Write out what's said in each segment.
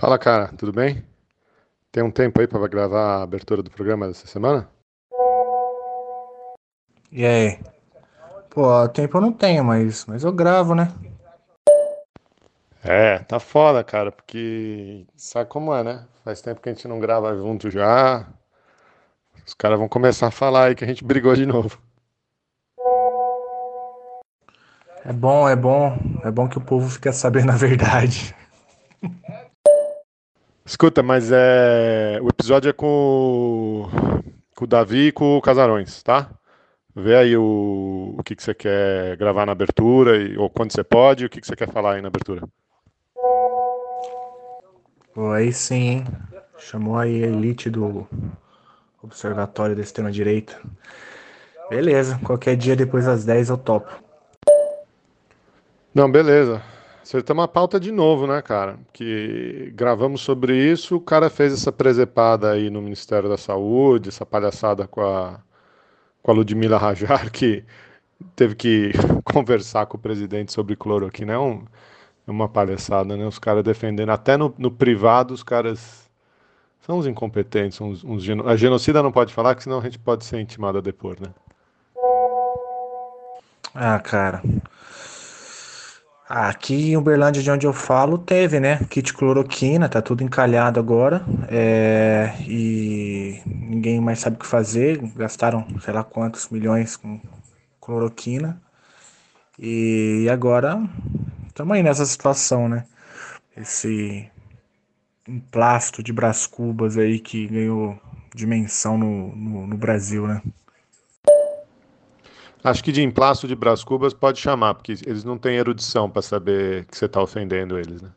Fala, cara, tudo bem? Tem um tempo aí para gravar a abertura do programa dessa semana? E aí? Pô, tempo eu não tenho, mas, mas eu gravo, né? É, tá foda, cara, porque sabe como é, né? Faz tempo que a gente não grava junto já. Os caras vão começar a falar aí que a gente brigou de novo. É bom, é bom. É bom que o povo fica sabendo a verdade. Escuta, mas é. O episódio é com, com o Davi e com o Casarões, tá? Vê aí o, o que, que você quer gravar na abertura, e, ou quando você pode, e o que, que você quer falar aí na abertura. Pô, aí sim, hein? Chamou aí a elite do Observatório da Extrema-Direita. Beleza, qualquer dia depois das 10 eu topo. Não, beleza. Você tem uma pauta de novo, né, cara? Que gravamos sobre isso, o cara fez essa presepada aí no Ministério da Saúde, essa palhaçada com a, com a Ludmila Rajar, que teve que conversar com o presidente sobre cloroquina. É, um, é uma palhaçada, né? Os caras defendendo, até no, no privado, os caras são uns incompetentes, uns, uns geno... a genocida não pode falar, que senão a gente pode ser intimado a depor, né? Ah, cara. Aqui em Uberlândia, de onde eu falo, teve, né? Kit cloroquina, tá tudo encalhado agora. É, e ninguém mais sabe o que fazer. Gastaram sei lá quantos milhões com cloroquina. E agora estamos aí nessa situação, né? Esse emplasto de Brás Cubas aí que ganhou dimensão no, no, no Brasil, né? Acho que de emplasto de Brás Cubas pode chamar, porque eles não têm erudição para saber que você está ofendendo eles, né?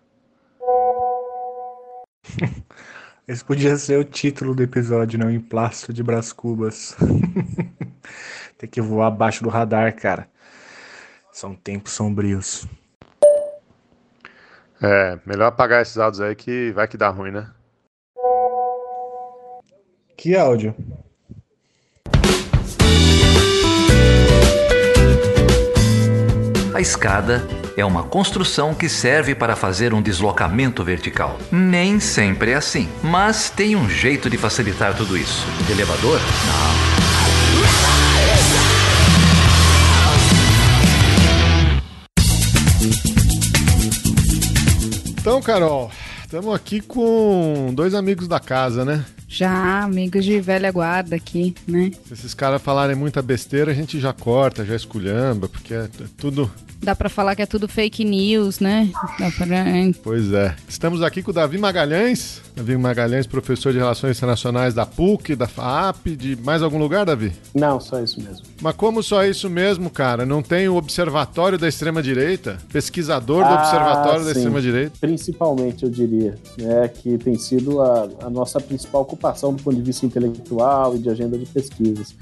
Esse podia ser o título do episódio, não? Emplasto de Brás Cubas. Tem que voar abaixo do radar, cara. São tempos sombrios. É, melhor apagar esses áudios aí que vai que dá ruim, né? Que áudio? A escada é uma construção que serve para fazer um deslocamento vertical. Nem sempre é assim, mas tem um jeito de facilitar tudo isso. De elevador? Não. Então, Carol, estamos aqui com dois amigos da casa, né? Já, amigos de velha guarda aqui, né? Se esses caras falarem muita besteira, a gente já corta, já esculhamba, porque é tudo Dá pra falar que é tudo fake news, né? Dá pra... Pois é. Estamos aqui com o Davi Magalhães. Davi Magalhães, professor de Relações Internacionais da PUC, da FAP, de mais algum lugar, Davi? Não, só isso mesmo. Mas como só isso mesmo, cara? Não tem o Observatório da Extrema-Direita? Pesquisador do Ah, Observatório da sim. Extrema-Direita? Principalmente, eu diria, né, que tem sido a, a nossa principal ocupação do ponto de vista intelectual e de agenda de pesquisas.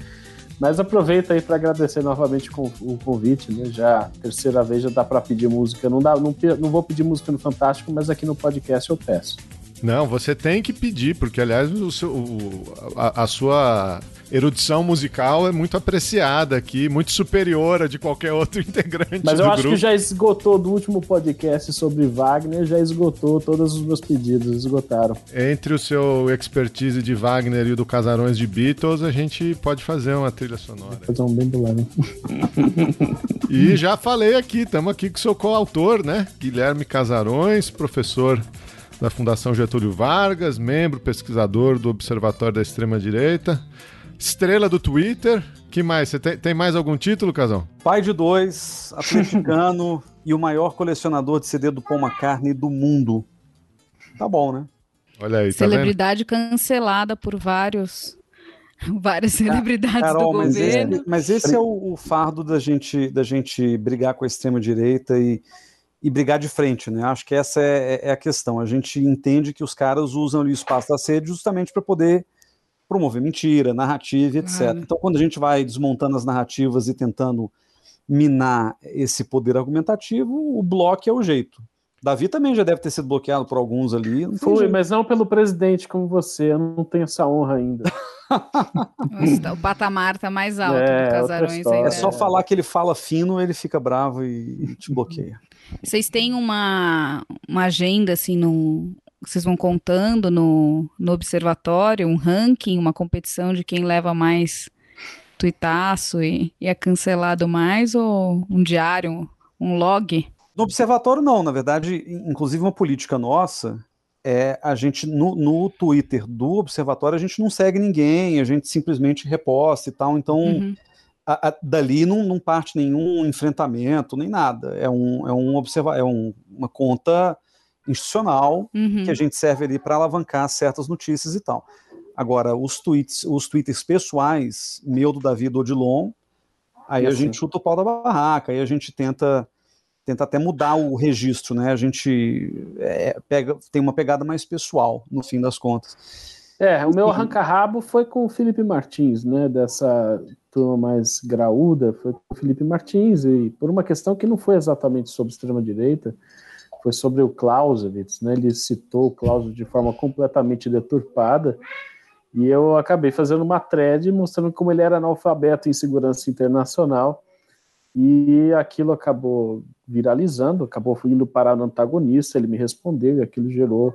Mas aproveita aí para agradecer novamente o convite, né? Já terceira vez já dá para pedir música. Não dá, não, não vou pedir música no Fantástico, mas aqui no podcast eu peço. Não, você tem que pedir, porque, aliás, o seu- o- a, a sua erudição musical é muito apreciada aqui, muito superior a de qualquer outro integrante Mas eu acho grupo. que já esgotou do último podcast sobre Wagner, já esgotou todos os meus pedidos, esgotaram. Entre o seu expertise de Wagner e o do Casarões de Beatles, a gente pode fazer uma trilha sonora. Fazer um bem do lado. E já falei aqui, estamos aqui com o seu coautor, né? Guilherme Casarões, professor da Fundação Getúlio Vargas, membro pesquisador do Observatório da Extrema Direita, estrela do Twitter. Que mais? Você tem, tem mais algum título, Casão? Pai de dois, atleticano e o maior colecionador de CD do Paul McCartney do mundo. Tá bom, né? Olha aí, tá? Celebridade cancelada por vários. Várias celebridades Carol, do mas governo. esse, mas esse é o, o fardo da gente, da gente brigar com a extrema-direita e, e brigar de frente, né? Acho que essa é, é a questão. A gente entende que os caras usam ali o espaço da sede justamente para poder promover mentira, narrativa, etc. Claro. Então, quando a gente vai desmontando as narrativas e tentando minar esse poder argumentativo, o bloco é o jeito. Davi também já deve ter sido bloqueado por alguns ali. Fui, jeito. mas não pelo presidente como você, eu não tenho essa honra ainda. Nossa, o patamar tá mais alto É, do Casarões ainda. É só falar que ele fala fino, ele fica bravo e te bloqueia. Vocês têm uma, uma agenda, assim, no, vocês vão contando no, no observatório, um ranking, uma competição de quem leva mais tuitaço e, e é cancelado mais, ou um diário, um log? No observatório, não. Na verdade, inclusive uma política nossa é a gente, no, no Twitter do observatório, a gente não segue ninguém, a gente simplesmente reposta e tal. Então, uhum. A, a, dali não, não, parte nenhum enfrentamento, nem nada. É, um, é, um observa é um, uma conta institucional uhum. que a gente serve ali para alavancar certas notícias e tal. Agora, os tweets, os twitters pessoais, meu do Davi do Odilon, aí assim. a gente chuta o pau da barraca, aí a gente tenta tenta até mudar o registro, né? A gente é, pega, tem uma pegada mais pessoal, no fim das contas. É, o meu arranca-rabo foi com o Felipe Martins, né? Dessa turma mais graúda, foi com o Felipe Martins, e por uma questão que não foi exatamente sobre extrema-direita, foi sobre o Clausewitz, né? Ele citou o Clausewitz de forma completamente deturpada, e eu acabei fazendo uma thread mostrando como ele era analfabeto em segurança internacional, e aquilo acabou viralizando, acabou indo parar no antagonista, ele me respondeu e aquilo gerou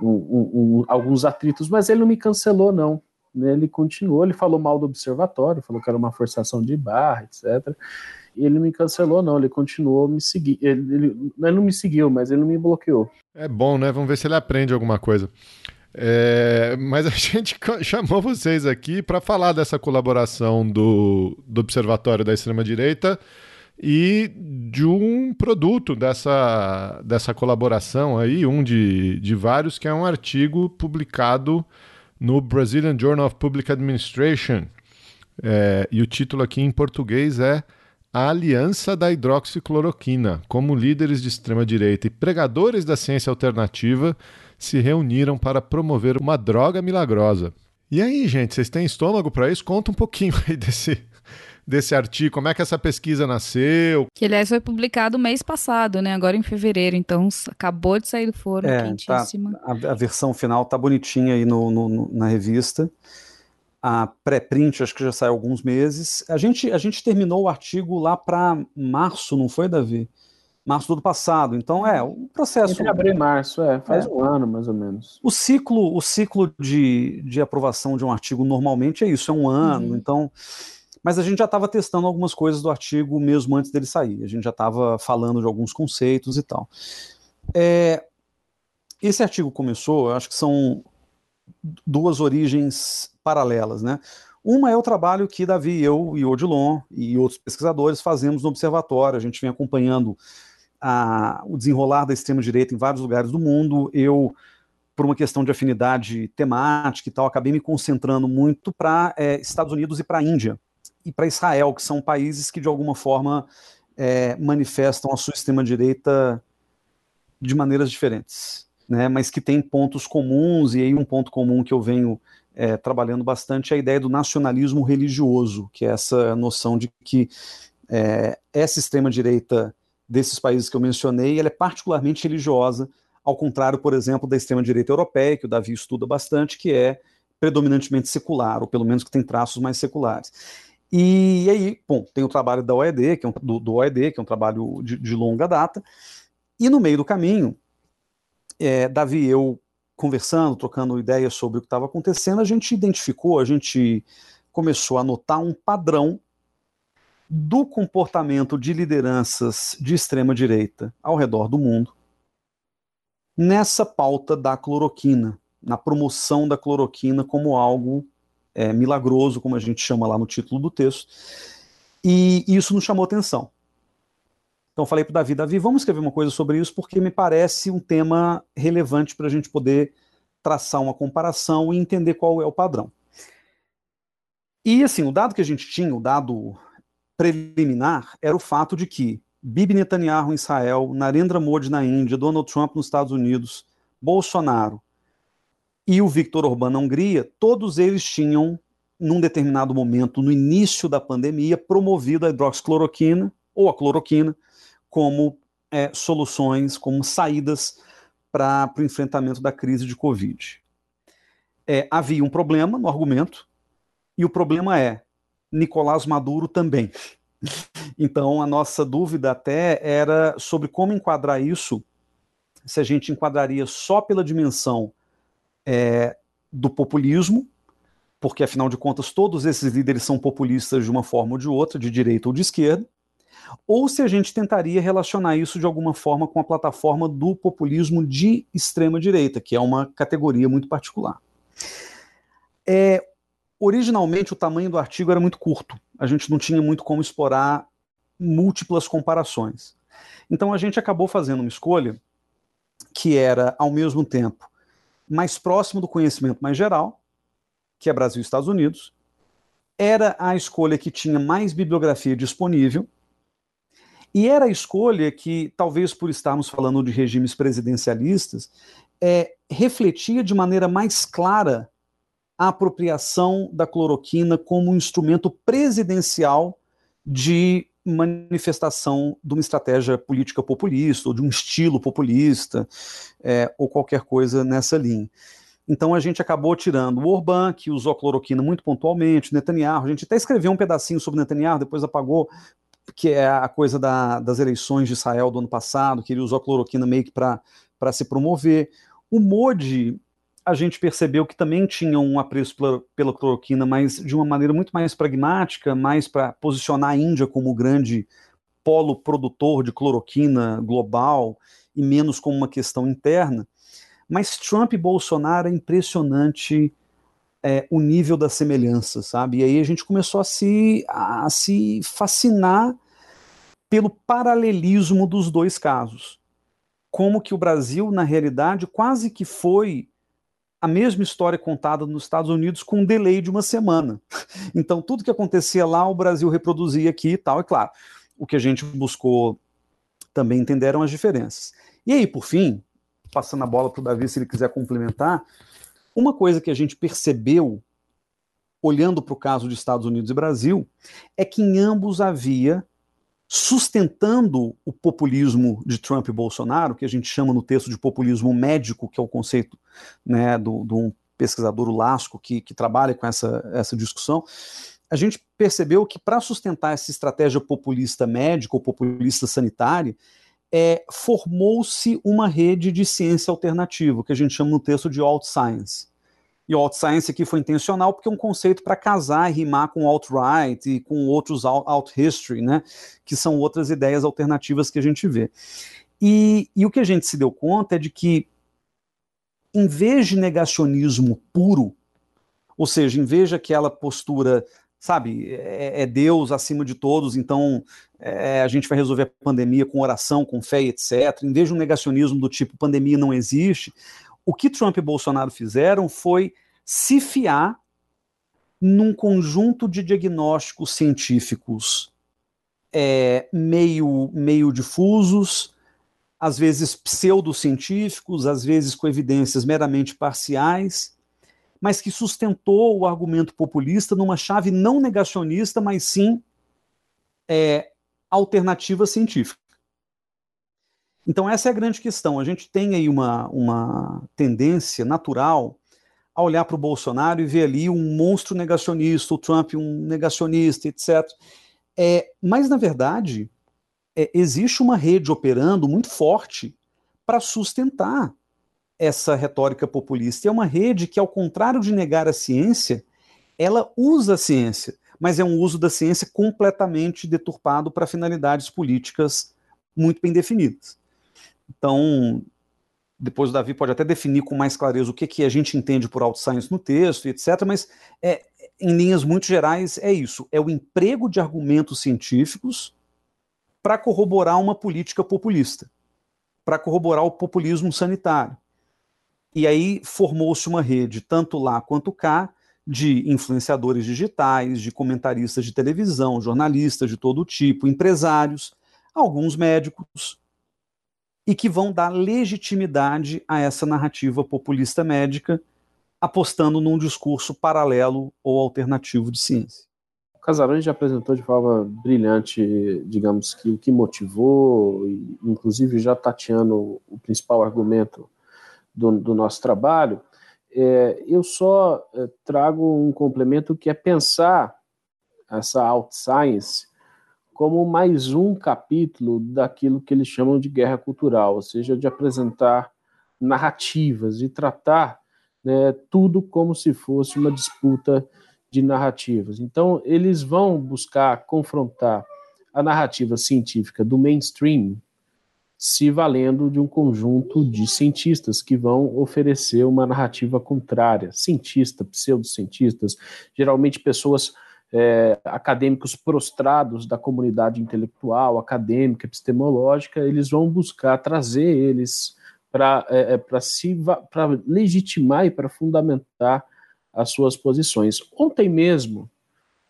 um, um, um, alguns atritos, mas ele não me cancelou, não. Né? Ele continuou, ele falou mal do observatório, falou que era uma forçação de barra, etc. E ele me cancelou, não, ele continuou me seguir. Ele, ele, ele não me seguiu, mas ele não me bloqueou. É bom, né? Vamos ver se ele aprende alguma coisa. É, mas a gente chamou vocês aqui para falar dessa colaboração do, do Observatório da Extrema-Direita e de um produto dessa, dessa colaboração aí, um de, de vários, que é um artigo publicado no Brazilian Journal of Public Administration. É, e o título aqui em português é A Aliança da Hidroxicloroquina, como líderes de extrema-direita e pregadores da ciência alternativa se reuniram para promover uma droga milagrosa. E aí, gente, vocês têm estômago para isso? Conta um pouquinho aí desse, desse artigo, como é que essa pesquisa nasceu? Que, aliás, foi publicado mês passado, né? Agora em fevereiro, então acabou de sair do forno, é, quentíssima. Tá, a, a, versão final tá bonitinha aí no, no, no na revista. A pré-print acho que já saiu alguns meses. A gente, a gente terminou o artigo lá para março, não foi, Davi? março do ano passado. Então é o processo. Entre abril e março, é, faz é. um ano mais ou menos. O ciclo, o ciclo de, de aprovação de um artigo normalmente é isso, é um ano. Uhum. Então, mas a gente já estava testando algumas coisas do artigo mesmo antes dele sair. A gente já estava falando de alguns conceitos e tal. É, esse artigo começou, eu acho que são duas origens paralelas, né? Uma é o trabalho que Davi, eu e Odilon e outros pesquisadores fazemos no observatório. A gente vem acompanhando a, o desenrolar da extrema-direita em vários lugares do mundo. Eu, por uma questão de afinidade temática e tal, acabei me concentrando muito para é, Estados Unidos e para a Índia e para Israel, que são países que de alguma forma é, manifestam a sua extrema-direita de maneiras diferentes, né, mas que têm pontos comuns, e aí um ponto comum que eu venho é, trabalhando bastante é a ideia do nacionalismo religioso, que é essa noção de que é, essa extrema-direita desses países que eu mencionei, ela é particularmente religiosa, ao contrário, por exemplo, da extrema-direita europeia, que o Davi estuda bastante, que é predominantemente secular, ou pelo menos que tem traços mais seculares. E aí, bom, tem o trabalho da OED, que é um, do, do OED, que é um trabalho de, de longa data, e no meio do caminho, é, Davi e eu conversando, trocando ideias sobre o que estava acontecendo, a gente identificou, a gente começou a notar um padrão do comportamento de lideranças de extrema direita ao redor do mundo nessa pauta da cloroquina, na promoção da cloroquina como algo é, milagroso, como a gente chama lá no título do texto, e isso nos chamou atenção. Então falei para o Davi, Davi, vamos escrever uma coisa sobre isso porque me parece um tema relevante para a gente poder traçar uma comparação e entender qual é o padrão. E assim, o dado que a gente tinha, o dado preliminar era o fato de que Bibi Netanyahu em Israel, Narendra Modi na Índia, Donald Trump nos Estados Unidos, Bolsonaro e o Viktor Orbán na Hungria, todos eles tinham, num determinado momento, no início da pandemia, promovido a hidroxicloroquina ou a cloroquina como é, soluções, como saídas para o enfrentamento da crise de Covid. É, havia um problema no argumento, e o problema é Nicolás Maduro também. Então, a nossa dúvida até era sobre como enquadrar isso se a gente enquadraria só pela dimensão é, do populismo, porque afinal de contas todos esses líderes são populistas de uma forma ou de outra, de direita ou de esquerda, ou se a gente tentaria relacionar isso de alguma forma com a plataforma do populismo de extrema direita, que é uma categoria muito particular. É, originalmente o tamanho do artigo era muito curto, a gente não tinha muito como explorar múltiplas comparações. Então a gente acabou fazendo uma escolha que era, ao mesmo tempo, mais próximo do conhecimento mais geral, que é Brasil e Estados Unidos, era a escolha que tinha mais bibliografia disponível, e era a escolha que, talvez por estarmos falando de regimes presidencialistas, é, refletia de maneira mais clara a apropriação da cloroquina como um instrumento presidencial de manifestação de uma estratégia política populista, ou de um estilo populista, é, ou qualquer coisa nessa linha. Então a gente acabou tirando o Orbán, que usou cloroquina muito pontualmente, Netanyahu, a gente até escreveu um pedacinho sobre Netanyahu, depois apagou, que é a coisa da, das eleições de Israel do ano passado, que ele usou a cloroquina meio que para se promover. O Modi, a gente percebeu que também tinha um apreço pela, pela cloroquina, mas de uma maneira muito mais pragmática, mais para posicionar a Índia como o grande polo produtor de cloroquina global e menos como uma questão interna. Mas Trump e Bolsonaro é impressionante é, o nível da semelhança, sabe? E aí a gente começou a se, a se fascinar pelo paralelismo dos dois casos. Como que o Brasil, na realidade, quase que foi a mesma história contada nos Estados Unidos com um delay de uma semana. Então, tudo que acontecia lá, o Brasil reproduzia aqui e tal. E claro, o que a gente buscou também entender eram as diferenças. E aí, por fim, passando a bola para o Davi, se ele quiser complementar, uma coisa que a gente percebeu, olhando para o caso de Estados Unidos e Brasil, é que em ambos havia sustentando o populismo de Trump e Bolsonaro, que a gente chama no texto de populismo médico, que é o conceito né, de um pesquisador, o Lasco, que, que trabalha com essa, essa discussão, a gente percebeu que para sustentar essa estratégia populista médica ou populista sanitária, é, formou-se uma rede de ciência alternativa, que a gente chama no texto de alt science. E o alt-science aqui foi intencional porque é um conceito para casar e rimar com alt-right e com outros alt-history, né? Que são outras ideias alternativas que a gente vê. E, e o que a gente se deu conta é de que, em vez de negacionismo puro, ou seja, em vez de aquela postura, sabe, é, é Deus acima de todos, então é, a gente vai resolver a pandemia com oração, com fé, etc. Em vez de um negacionismo do tipo pandemia não existe, o que Trump e Bolsonaro fizeram foi se fiar num conjunto de diagnósticos científicos é, meio, meio difusos, às vezes pseudocientíficos, às vezes com evidências meramente parciais, mas que sustentou o argumento populista numa chave não negacionista, mas sim é, alternativa científica. Então, essa é a grande questão. A gente tem aí uma, uma tendência natural a olhar para o Bolsonaro e ver ali um monstro negacionista, o Trump um negacionista, etc. É, mas, na verdade, é, existe uma rede operando muito forte para sustentar essa retórica populista. E é uma rede que, ao contrário de negar a ciência, ela usa a ciência, mas é um uso da ciência completamente deturpado para finalidades políticas muito bem definidas. Então, depois o Davi pode até definir com mais clareza o que, que a gente entende por auto-science no texto, etc., mas é, em linhas muito gerais é isso: é o emprego de argumentos científicos para corroborar uma política populista, para corroborar o populismo sanitário. E aí formou-se uma rede, tanto lá quanto cá, de influenciadores digitais, de comentaristas de televisão, jornalistas de todo tipo, empresários, alguns médicos, e que vão dar legitimidade a essa narrativa populista médica, apostando num discurso paralelo ou alternativo de ciência. O já apresentou de forma brilhante, digamos que o que motivou, inclusive já tateando o principal argumento do, do nosso trabalho. É, eu só é, trago um complemento que é pensar essa out science como mais um capítulo daquilo que eles chamam de guerra cultural, ou seja, de apresentar narrativas e tratar né, tudo como se fosse uma disputa de narrativas. Então, eles vão buscar confrontar a narrativa científica do mainstream, se valendo de um conjunto de cientistas que vão oferecer uma narrativa contrária, cientista, pseudocientistas, geralmente pessoas é, acadêmicos prostrados da comunidade intelectual, acadêmica, epistemológica, eles vão buscar trazer eles para é, é se legitimar e para fundamentar as suas posições. Ontem mesmo,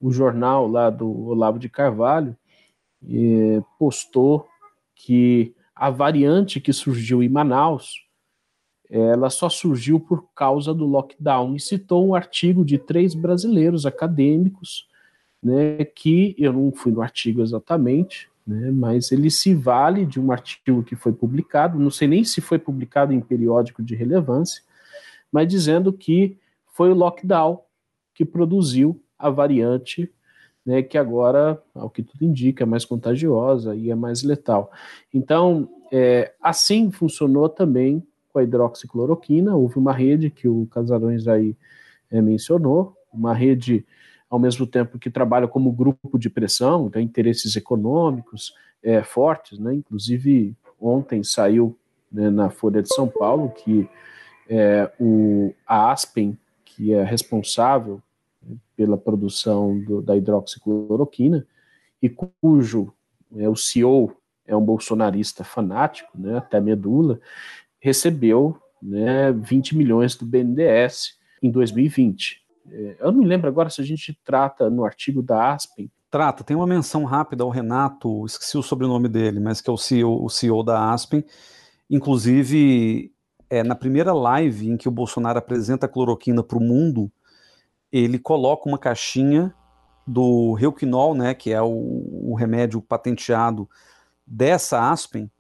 o jornal lá do Olavo de Carvalho é, postou que a variante que surgiu em Manaus ela só surgiu por causa do lockdown e citou um artigo de três brasileiros acadêmicos, né, que eu não fui no artigo exatamente, né, mas ele se vale de um artigo que foi publicado, não sei nem se foi publicado em periódico de relevância, mas dizendo que foi o lockdown que produziu a variante né, que agora, ao que tudo indica, é mais contagiosa e é mais letal. Então, é, assim funcionou também com a hidroxicloroquina, houve uma rede que o Casarões aí é, mencionou, uma rede, ao mesmo tempo que trabalha como grupo de pressão, tem interesses econômicos é, fortes, né, inclusive ontem saiu né, na Folha de São Paulo que é, o, a Aspen, que é responsável pela produção do, da hidroxicloroquina, e cujo é, o CEO é um bolsonarista fanático, né, até medula, recebeu né, 20 milhões do BNDES em 2020. É, eu não me lembro agora se a gente trata no artigo da Aspen. Trata, tem uma menção rápida ao Renato, esqueci o sobrenome dele, mas que é o CEO, o CEO da Aspen. Inclusive, é, na primeira live em que o Bolsonaro apresenta a cloroquina para o mundo, ele coloca uma caixinha do Reuquinol, né, que é o, o, remédio patenteado dessa Aspen,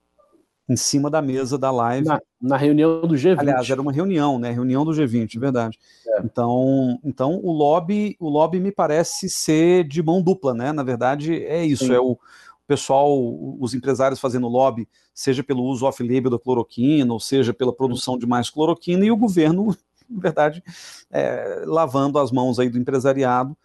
em cima da mesa da live. Na, na, reunião do G20. Aliás, era uma reunião, né, reunião do G20, verdade. É. Então, então o lobby, o lobby me parece ser de mão dupla, né? Na verdade, é isso, Sim. é o pessoal, os empresários fazendo lobby, seja pelo uso off-label da cloroquina, ou seja pela produção de mais cloroquina, e o governo na verdade, é, lavando as mãos aí do empresariado,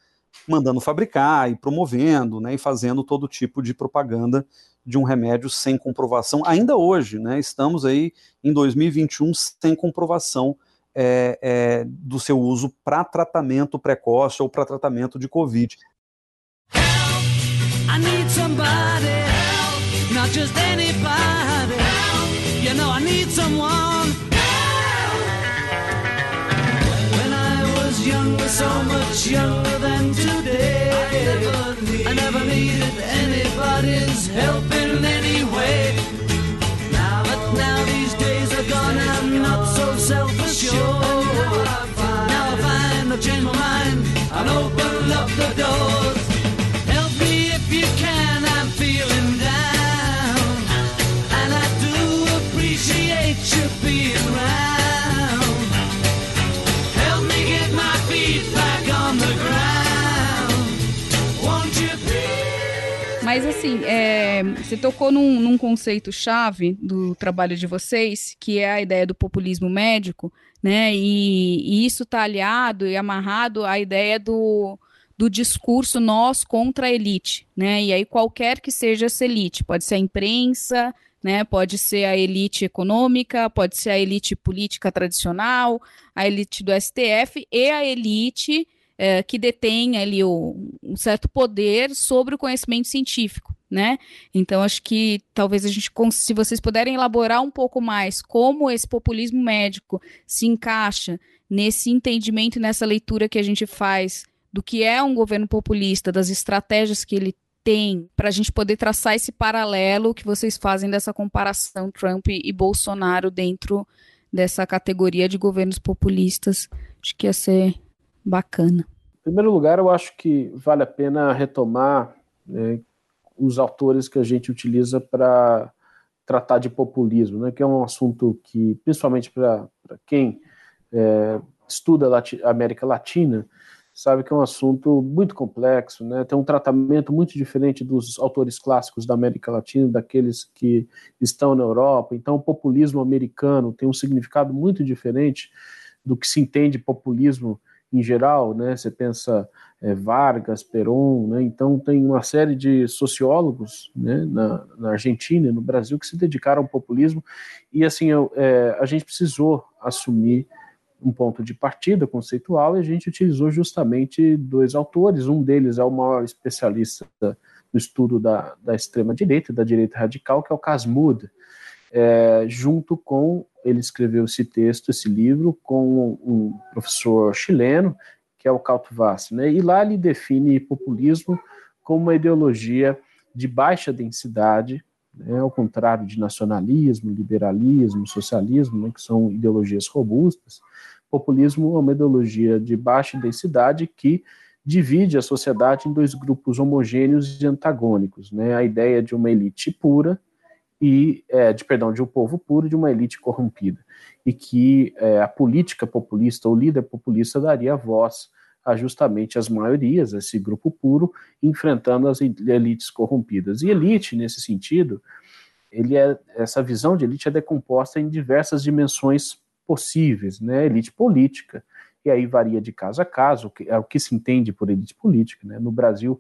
mandando fabricar e promovendo, né, e fazendo todo tipo de propaganda de um remédio sem comprovação. Ainda hoje, né, estamos aí em 2021 sem comprovação é, é, do seu uso para tratamento precoce ou para tratamento de Covid. Help, younger, so much younger than today. I never, need, I never needed anybody's help in any way. Now, but now these days are gone, I'm not so self-assured. Now I find, now I find I've changed my mind and opened up the doors. Help me if you can, Mas assim, é, você tocou num, num conceito chave do trabalho de vocês, que é a ideia do populismo médico, né? E, e isso está aliado e amarrado à ideia do, do discurso nós contra a elite, né? E aí qualquer que seja essa elite, pode ser a imprensa, né? Pode ser a elite econômica, pode ser a elite política tradicional, a elite do STF e a elite é, que detém ali o, um certo poder sobre o conhecimento científico, né? Então acho que talvez a gente, se vocês puderem elaborar um pouco mais como esse populismo médico se encaixa nesse entendimento, nessa leitura que a gente faz do que é um governo populista, das estratégias que ele tem, para a gente poder traçar esse paralelo que vocês fazem dessa comparação Trump e Bolsonaro dentro dessa categoria de governos populistas. Acho que ia ser Bacana. Em primeiro lugar, eu acho que vale a pena retomar né, os autores que a gente utiliza para tratar de populismo, né, que é um assunto que, principalmente para quem é, estuda a América Latina, sabe que é um assunto muito complexo, né? Tem um tratamento muito diferente dos autores clássicos da América Latina, daqueles que estão na Europa. Então, o populismo americano tem um significado muito diferente do que se entende populismo em geral, né? Você pensa é, Vargas, Perón, né? Então tem uma série de sociólogos, né? Na, na, Argentina e no Brasil que se dedicaram ao populismo e assim eu, é, a gente precisou assumir um ponto de partida conceitual e a gente utilizou justamente dois autores. Um deles é o maior especialista no estudo da, da extrema-direita, da direita radical, que é o Casmud, é, junto com, ele escreveu esse texto, esse livro, com um professor chileno, que é o Calto Vassi, né? e lá ele define populismo como uma ideologia de baixa densidade, né? ao contrário de nacionalismo, liberalismo, socialismo, né? que são ideologias robustas, populismo é uma ideologia de baixa densidade que divide a sociedade em dois grupos homogêneos e antagônicos, né? A ideia de uma elite pura e é, de perdão de um povo puro de uma elite corrompida e que é, a política populista ou líder populista daria voz a justamente as maiorias, esse grupo puro, enfrentando as elites corrompidas. E elite, nesse sentido, ele é, essa visão de elite é decomposta em diversas dimensões possíveis, né? Elite política, e aí varia de caso a caso, é o que se entende por elite política, né? No Brasil,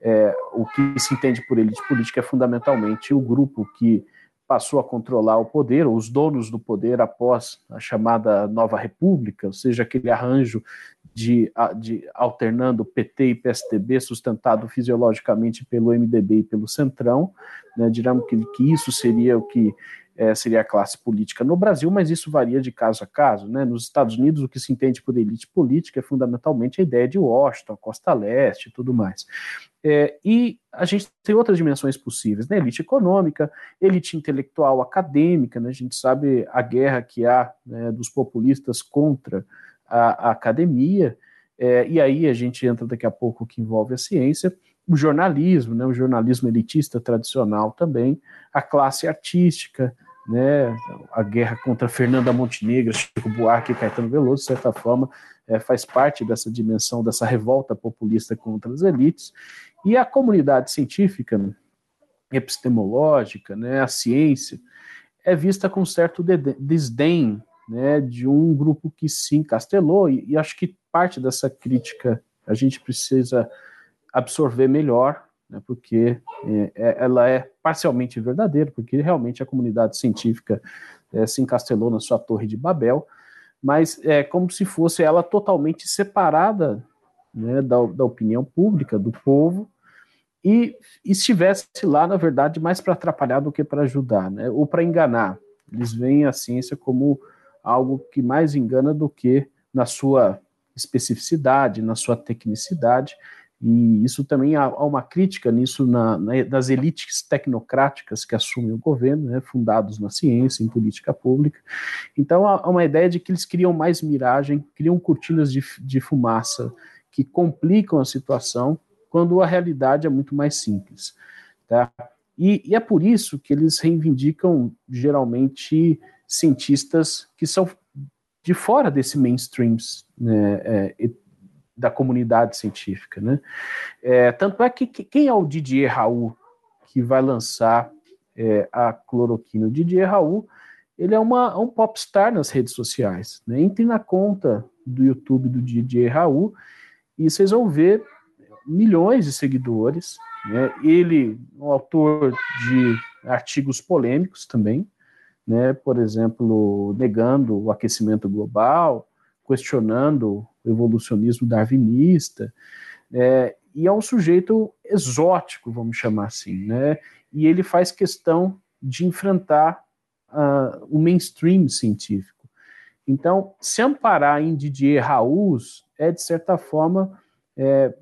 é, o que se entende por elite política é fundamentalmente o grupo que passou a controlar o poder, ou os donos do poder após a chamada Nova República, ou seja, aquele arranjo de, de alternando PT e PSDB, sustentado fisiologicamente pelo MDB e pelo Centrão, né, que, que isso seria o que é, seria a classe política no Brasil, mas isso varia de caso a caso. Né? Nos Estados Unidos, o que se entende por elite política é fundamentalmente a ideia de Washington, Costa Leste e tudo mais. É, e a gente tem outras dimensões possíveis, né? elite econômica, elite intelectual acadêmica, né? a gente sabe a guerra que há né, dos populistas contra a, a academia, é, e aí a gente entra daqui a pouco que envolve a ciência, o jornalismo, né, o jornalismo elitista tradicional também, a classe artística, né, a guerra contra Fernanda Montenegro, Chico Buarque e Caetano Veloso, de certa forma, é, faz parte dessa dimensão, dessa revolta populista contra as elites, e a comunidade científica, epistemológica, né, a ciência, é vista com certo desdém né, de um grupo que se encastelou, e, e acho que parte dessa crítica a gente precisa absorver melhor né, porque é, é, ela é parcialmente verdadeira, porque realmente a comunidade científica é, se encastelou na sua torre de Babel, mas é como se fosse ela totalmente separada né, da, da opinião pública, do povo, e estivesse lá, na verdade, mais para atrapalhar do que para ajudar, né, ou para enganar. Eles veem a ciência como algo que mais engana do que na sua especificidade, na sua tecnicidade, e isso também há, há uma crítica nisso na, na, das elites tecnocráticas que assumem o governo, né, fundados na ciência, em política pública. Então há, uma ideia de que eles criam mais miragem, criam cortinas de, de fumaça que complicam a situação, quando a realidade é muito mais simples. Tá? E, e é por isso que eles reivindicam geralmente cientistas que são de fora desse mainstream né, é, da comunidade científica. Né? É, tanto é que, que, quem é o Didier Raul que vai lançar é, a cloroquina? O Didier Raul ele é uma, um popstar nas redes sociais. Né? Entre na conta do YouTube do Didier Raul e vocês vão ver milhões de seguidores. Né? Ele, um autor de artigos polêmicos também, né? por exemplo, negando o aquecimento global, questionando evolucionismo darwinista, é, e é um sujeito exótico, vamos chamar assim, né? E ele faz questão de enfrentar uh, o mainstream científico. Então, se amparar em Didier Raoult é, de certa forma, é,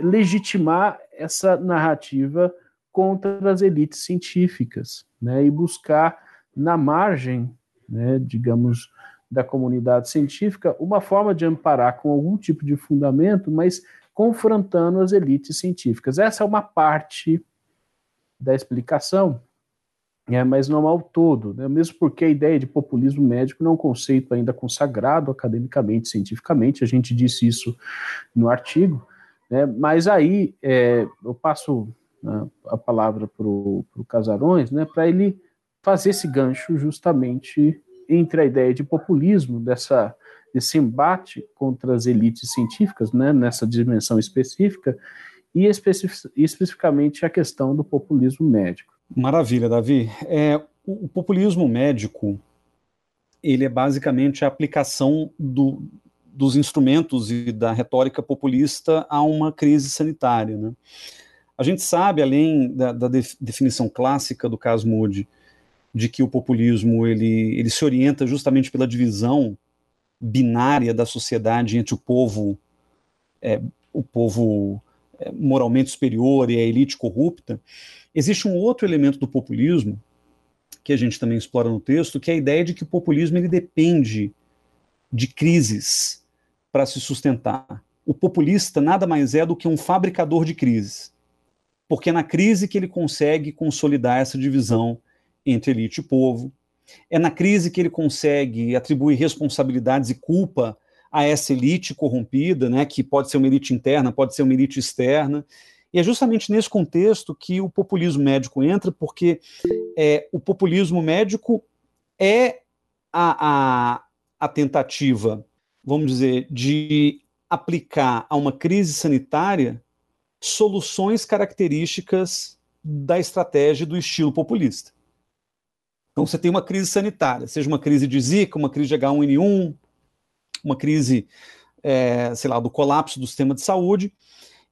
legitimar essa narrativa contra as elites científicas, né? E buscar na margem, né, digamos, da comunidade científica uma forma de amparar com algum tipo de fundamento, mas confrontando as elites científicas. Essa é uma parte da explicação. é, mas não ao todo, né? mesmo porque a ideia de populismo médico não é um conceito ainda consagrado academicamente, cientificamente, a gente disse isso no artigo, né? mas aí é, eu passo né, a palavra para o Casarões, né, para ele fazer esse gancho justamente entre a ideia de populismo, dessa, desse embate contra as elites científicas, né, nessa dimensão específica, e especific, especificamente a questão do populismo médico. Maravilha, Davi. É, o, populismo médico ele é basicamente a aplicação do, dos instrumentos e da retórica populista a uma crise sanitária. Né? A gente sabe, além da, da definição clássica do caso Moody, de que o populismo ele, ele se orienta justamente pela divisão binária da sociedade entre o povo, é, o povo é, moralmente superior e a elite corrupta, existe um outro elemento do populismo que a gente também explora no texto, que é a ideia de que o populismo ele depende de crises para se sustentar. O populista nada mais é do que um fabricador de crises, porque é na crise que ele consegue consolidar essa divisão entre elite e povo. É na crise que ele consegue atribuir responsabilidades e culpa a essa elite corrompida, né, que pode ser uma elite interna, pode ser uma elite externa. E é justamente nesse contexto que o populismo médico entra, porque é, o populismo médico é a, a, a tentativa, vamos dizer, de aplicar a uma crise sanitária soluções características da estratégia do estilo populista. Então você tem uma crise sanitária, seja uma crise de Zika, uma crise de H1N1, uma crise, é, sei lá, do colapso do sistema de saúde,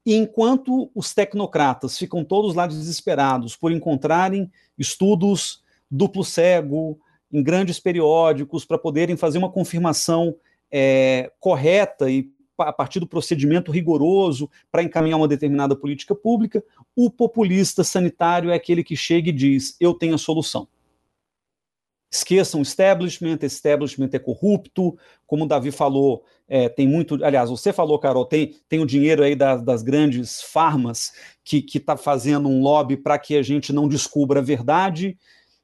e enquanto os tecnocratas ficam todos lá desesperados por encontrarem estudos duplo cego em grandes periódicos para poderem fazer uma confirmação é, correta e a partir do procedimento rigoroso para encaminhar uma determinada política pública, o populista sanitário é aquele que chega e diz: eu tenho a solução. Esqueçam o establishment, establishment é corrupto, como o Davi falou, é, tem muito, aliás, você falou, Carol, tem, tem o dinheiro aí das, das grandes farmas que está fazendo um lobby para que a gente não descubra a verdade,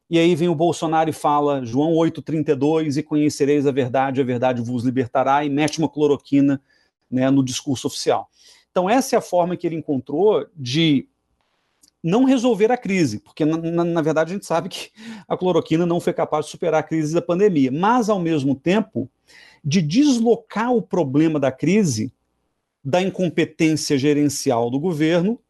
e aí vem o Bolsonaro e fala, João 8,32, e conhecereis a verdade, a verdade vos libertará, e mete uma cloroquina né, no discurso oficial. Então essa é a forma que ele encontrou de não resolver a crise, porque na, na, na, verdade a gente sabe que a cloroquina não foi capaz de superar a crise da pandemia, mas ao mesmo tempo de deslocar o problema da crise da incompetência gerencial do governo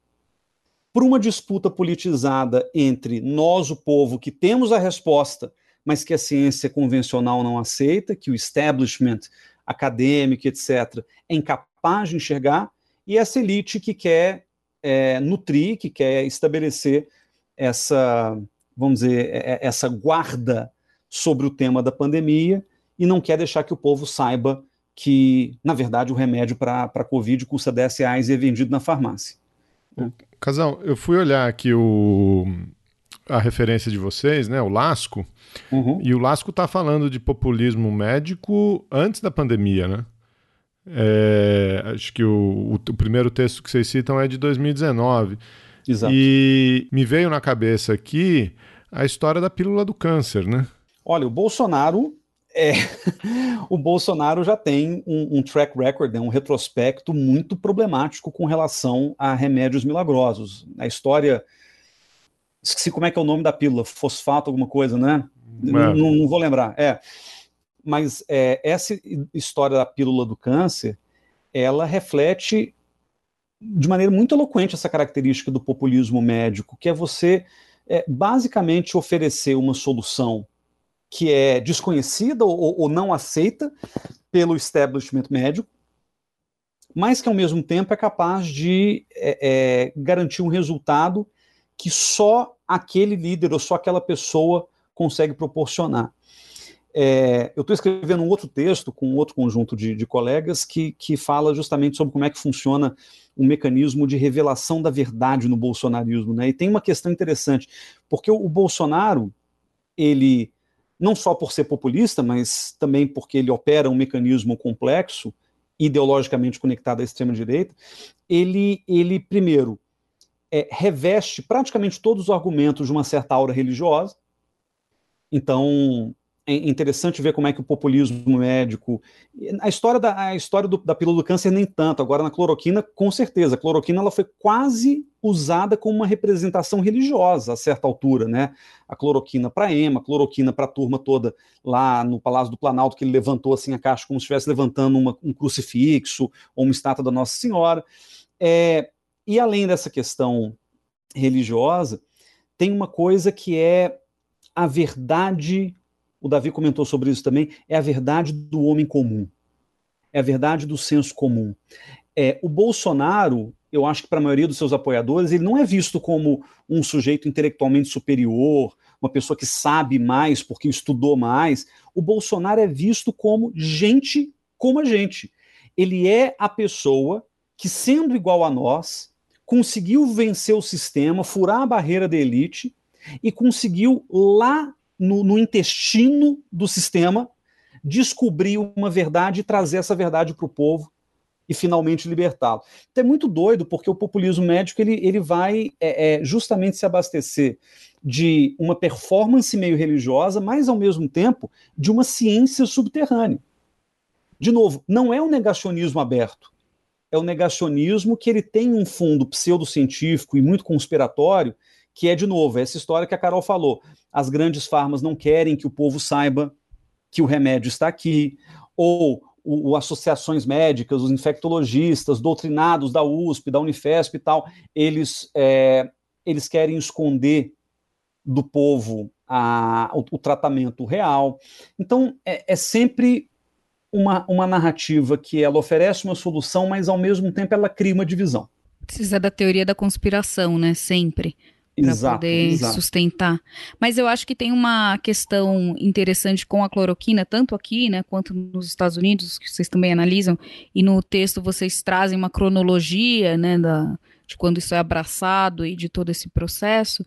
para uma disputa politizada entre nós, o povo, que temos a resposta, mas que a ciência convencional não aceita, que o establishment acadêmico, etc., é incapaz de enxergar, e essa elite que quer é, nutrir, que quer estabelecer essa, vamos dizer, é, é, essa guarda sobre o tema da pandemia e não quer deixar que o povo saiba que, na verdade, o remédio para a Covid custa 10 reais e é vendido na farmácia. Casal, eu fui olhar aqui o, a referência de vocês, né, o Lasco, uhum. e o Lasco está falando de populismo médico antes da pandemia, né? É, acho que o, o, o, primeiro texto que vocês citam é de 2019. Exato. E me veio na cabeça aqui a história da pílula do câncer, né? Olha, o Bolsonaro é, o Bolsonaro já tem um, um, track record, né, um retrospecto muito problemático com relação a remédios milagrosos. A história. Esqueci como é que é o nome da pílula, fosfato, alguma coisa, né? É. Não, não, vou lembrar. É mas é, essa história da pílula do câncer, ela reflete de maneira muito eloquente essa característica do populismo médico, que é você é, basicamente oferecer uma solução que é desconhecida ou, ou não aceita pelo establishment médico, mas que ao mesmo tempo é capaz de é, é, garantir um resultado que só aquele líder ou só aquela pessoa consegue proporcionar. É, eu estou escrevendo um outro texto com outro conjunto de, de, colegas que, que fala justamente sobre como é que funciona o mecanismo de revelação da verdade no bolsonarismo. Né? E tem uma questão interessante, porque o, o Bolsonaro, ele, não só por ser populista, mas também porque ele opera um mecanismo complexo, ideologicamente conectado à extrema-direita, ele, ele, primeiro, é, reveste praticamente todos os argumentos de uma certa aura religiosa, Então, é interessante ver como é que o populismo médico. A história da, a história do, da pílula do câncer, nem tanto. Agora, na cloroquina, com certeza. A cloroquina ela foi quase usada como uma representação religiosa a certa altura, né? A cloroquina para Ema, a cloroquina para a turma toda lá no Palácio do Planalto, que ele levantou assim a caixa como se estivesse levantando uma, um crucifixo ou uma estátua da Nossa Senhora. É, e além dessa questão religiosa, tem uma coisa que é a verdade o Davi comentou sobre isso também, é a verdade do homem comum. É a verdade do senso comum. É, o Bolsonaro, eu acho que para a maioria dos seus apoiadores, ele não é visto como um sujeito intelectualmente superior, uma pessoa que sabe mais porque estudou mais. O Bolsonaro é visto como gente como a gente. Ele é a pessoa que, sendo igual a nós, conseguiu vencer o sistema, furar a barreira da elite e conseguiu lá no, no intestino do sistema, descobrir uma verdade e trazer essa verdade para o povo e finalmente libertá-lo. Então é muito doido, porque o populismo médico ele, ele vai é, é, justamente se abastecer de uma performance meio religiosa, mas ao mesmo tempo de uma ciência subterrânea. De novo, não é um negacionismo aberto. É o um negacionismo que ele tem um fundo pseudocientífico e muito conspiratório, que é, de novo, essa história que a Carol falou. As grandes farmas não querem que o povo saiba que o remédio está aqui, ou o, o, associações médicas, os infectologistas, doutrinados da USP, da Unifesp e tal, eles, é, eles querem esconder do povo a, o, o tratamento real. Então, é, é sempre uma, uma narrativa que ela oferece uma solução, mas ao mesmo tempo ela cria uma divisão. Precisa da teoria da conspiração, né? Sempre para poder exato. sustentar. Mas eu acho que tem uma questão interessante com a cloroquina, tanto aqui, né, quanto nos Estados Unidos, que vocês também analisam, e no texto vocês trazem uma cronologia, né, da, de quando isso é abraçado e de todo esse processo,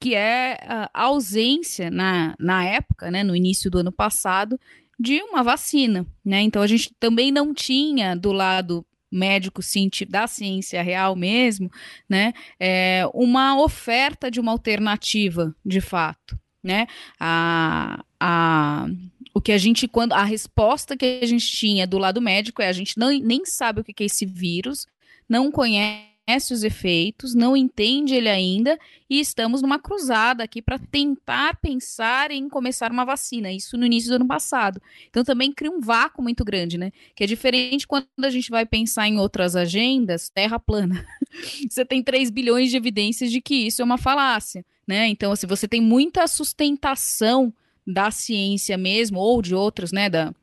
que é a ausência na, na época, né, no início do ano passado, de uma vacina, né? Então a gente também não tinha do lado médico da ciência real mesmo, né, é uma oferta de uma alternativa, de fato, né? A, a, o que a gente quando a resposta que a gente tinha do lado médico é a gente não, nem sabe o que é esse vírus, não conhece conhece os efeitos, não entende ele ainda e estamos numa cruzada aqui para tentar pensar em começar uma vacina. Isso no início do ano passado. Então também cria um vácuo muito grande, né? Que é diferente quando a gente vai pensar em outras agendas, terra plana. você tem 3 bilhões de evidências de que isso é uma falácia, né? Então, assim, você tem muita sustentação da ciência mesmo, ou de outros, né, da,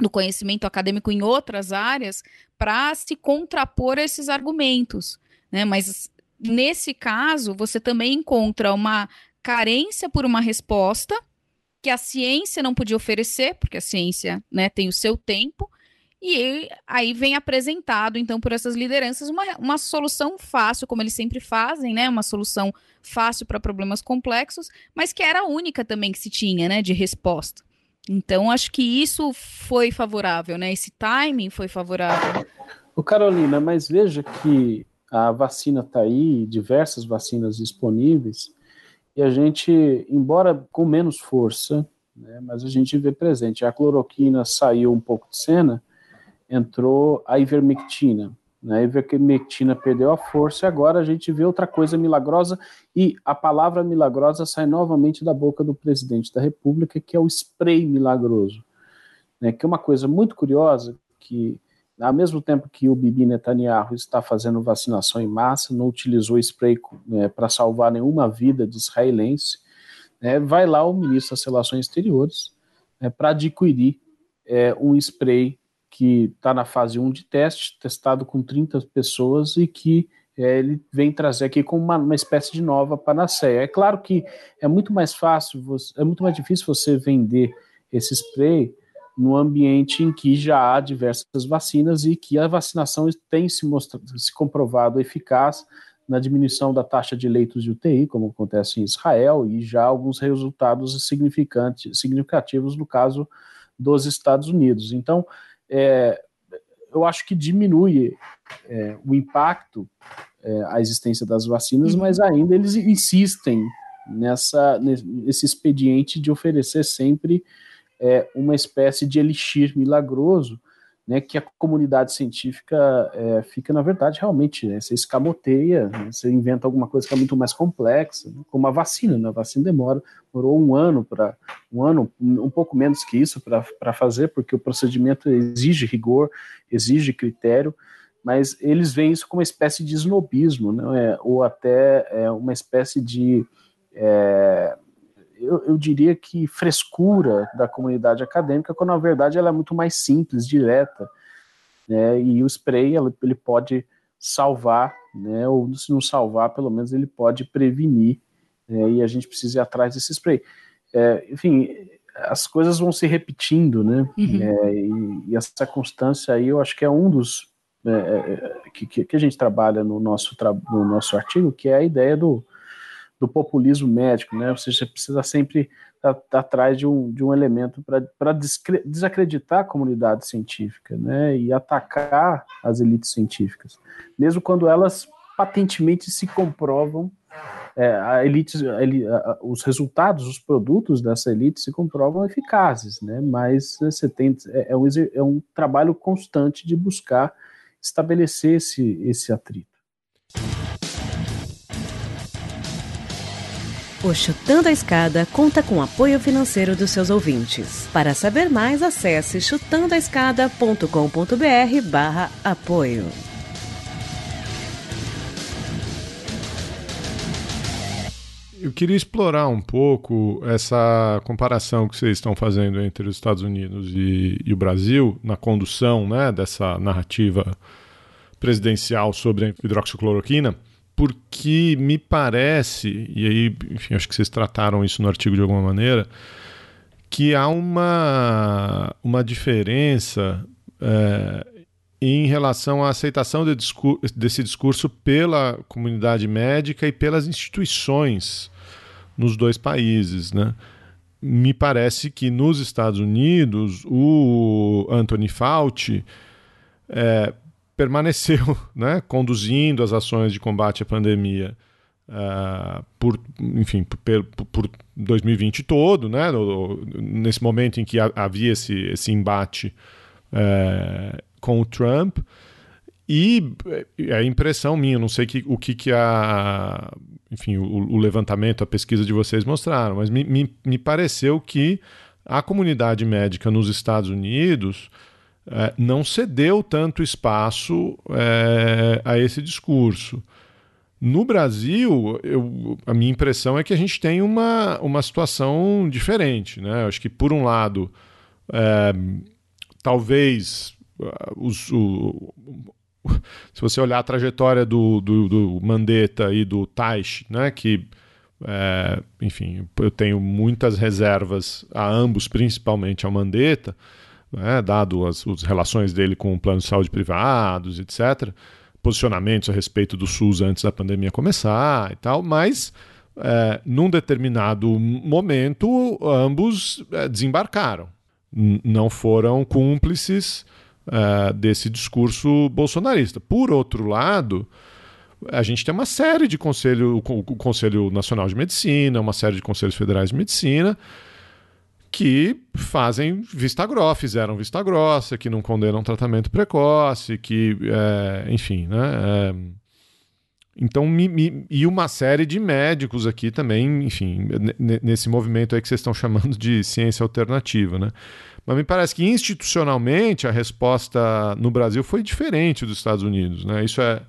do conhecimento acadêmico em outras áreas, para se contrapor a esses argumentos né? Mas nesse caso, você também encontra uma carência por uma resposta que a ciência não podia oferecer, porque a ciência né, tem o seu tempo, e aí vem apresentado, então, por essas lideranças, uma, uma solução fácil, como eles sempre fazem, né? Uma solução fácil para problemas complexos, mas que era a única também que se tinha, né? De resposta. Então, acho que isso foi favorável, né? Esse timing foi favorável. O Carolina, mas veja que a vacina está aí, diversas vacinas disponíveis, e a gente, embora com menos força, né, mas a gente vê presente. A cloroquina saiu um pouco de cena, entrou a ivermectina. Né, a ivermectina perdeu a força e agora a gente vê outra coisa milagrosa e a palavra milagrosa sai novamente da boca do presidente da República, que é o spray milagroso. Né, que é uma coisa muito curiosa que ao mesmo tempo que o Bibi Netanyahu está fazendo vacinação em massa, não utilizou spray né, para salvar nenhuma vida de israelense, né, vai lá o ministro das Relações Exteriores né, para adquirir é, um spray que está na fase 1 de teste, testado com 30 pessoas e que é, ele vem trazer aqui como uma, uma espécie de nova panaceia. É claro que é muito mais fácil, você, é muito mais difícil você vender esse spray no ambiente em que já há diversas vacinas e que a vacinação tem se, mostrado, se comprovado eficaz na diminuição da taxa de leitos de UTI, como acontece em Israel, e já alguns resultados significantes, significativos no caso dos Estados Unidos. Então, é, eu acho que diminui é, o impacto é, a existência das vacinas, uhum. mas ainda eles insistem nessa, nesse expediente de oferecer sempre é, uma espécie de elixir milagroso né, que a comunidade científica é, fica, na verdade, realmente, né, você escamoteia, né, você inventa alguma coisa que é muito mais complexa, né, como a vacina, né, a vacina demora, demorou um ano para, um ano, um pouco menos que isso para fazer, porque o procedimento exige rigor, exige critério, mas eles veem isso como uma espécie de snobismo, né, ou até é, uma espécie de é, eu, eu, diria que frescura da comunidade acadêmica, quando na verdade ela é muito mais simples, direta, né? E o spray ele, pode salvar, né? Ou se não salvar, pelo menos ele pode prevenir, né? e a gente precisa ir atrás desse spray. É, enfim, as coisas vão se repetindo, né? Uhum. É, e, e, essa constância aí, eu acho que é um dos é, é que, que, a gente trabalha no nosso, no nosso artigo, que é a ideia do do populismo médico, né? Ou seja, você precisa sempre estar tá, tá atrás de um, de um elemento para desacreditar a comunidade científica, né? E atacar as elites científicas, mesmo quando elas patentemente se comprovam é, a elite, a, a, os resultados, os produtos dessa elite se comprovam eficazes, né? Mas você tem é, é, um, é um trabalho constante de buscar estabelecer esse, esse atrito. O Chutando a Escada conta com apoio financeiro dos seus ouvintes. Para saber mais, acesse chutandoaescada.com.br barra apoio. Eu queria explorar um pouco essa comparação que vocês estão fazendo entre os Estados Unidos e, e o Brasil na condução né, dessa narrativa presidencial sobre a hidroxicloroquina porque me parece, e aí, enfim, acho que vocês trataram isso no artigo de alguma maneira, que há uma, uma diferença é, em relação à aceitação de discur desse discurso pela comunidade médica e pelas instituições nos dois países, né? Me parece que nos Estados Unidos o Anthony Fauci é, permaneceu né, conduzindo as ações de combate à pandemia uh, por, enfim, por, por 2020 todo, né, nesse momento em que havia esse, esse embate uh, com o Trump. E a impressão minha, não sei que, o que, que a, enfim, o, o, levantamento, a pesquisa de vocês mostraram, mas me, me, me pareceu que a comunidade médica nos Estados Unidos é, não cedeu tanto espaço é, a esse discurso. No Brasil, eu, a minha impressão é que a gente tem uma, uma situação diferente. Né? acho que, por um lado, é, talvez uh, os, o, se você olhar a trajetória do, do, do Mandetta e do Taish, né, que, é, enfim, eu tenho muitas reservas a ambos, principalmente ao Mandetta, né, dado as, as relações dele com o plano de saúde privados, etc., posicionamentos a respeito do SUS antes da pandemia começar e tal, mas é, num determinado momento ambos é, desembarcaram, não foram cúmplices é, desse discurso bolsonarista. Por outro lado, a gente tem uma série de conselho, o Conselho Nacional de Medicina, uma série de conselhos federais de medicina, que fazem vista grossa, fizeram vista grossa, que não condenam tratamento precoce, que, é, enfim, né? É, então, e uma série de médicos aqui também, enfim, nesse movimento aí que vocês estão chamando de ciência alternativa, né? Mas me parece que institucionalmente a resposta no Brasil foi diferente dos Estados Unidos, né? Isso é,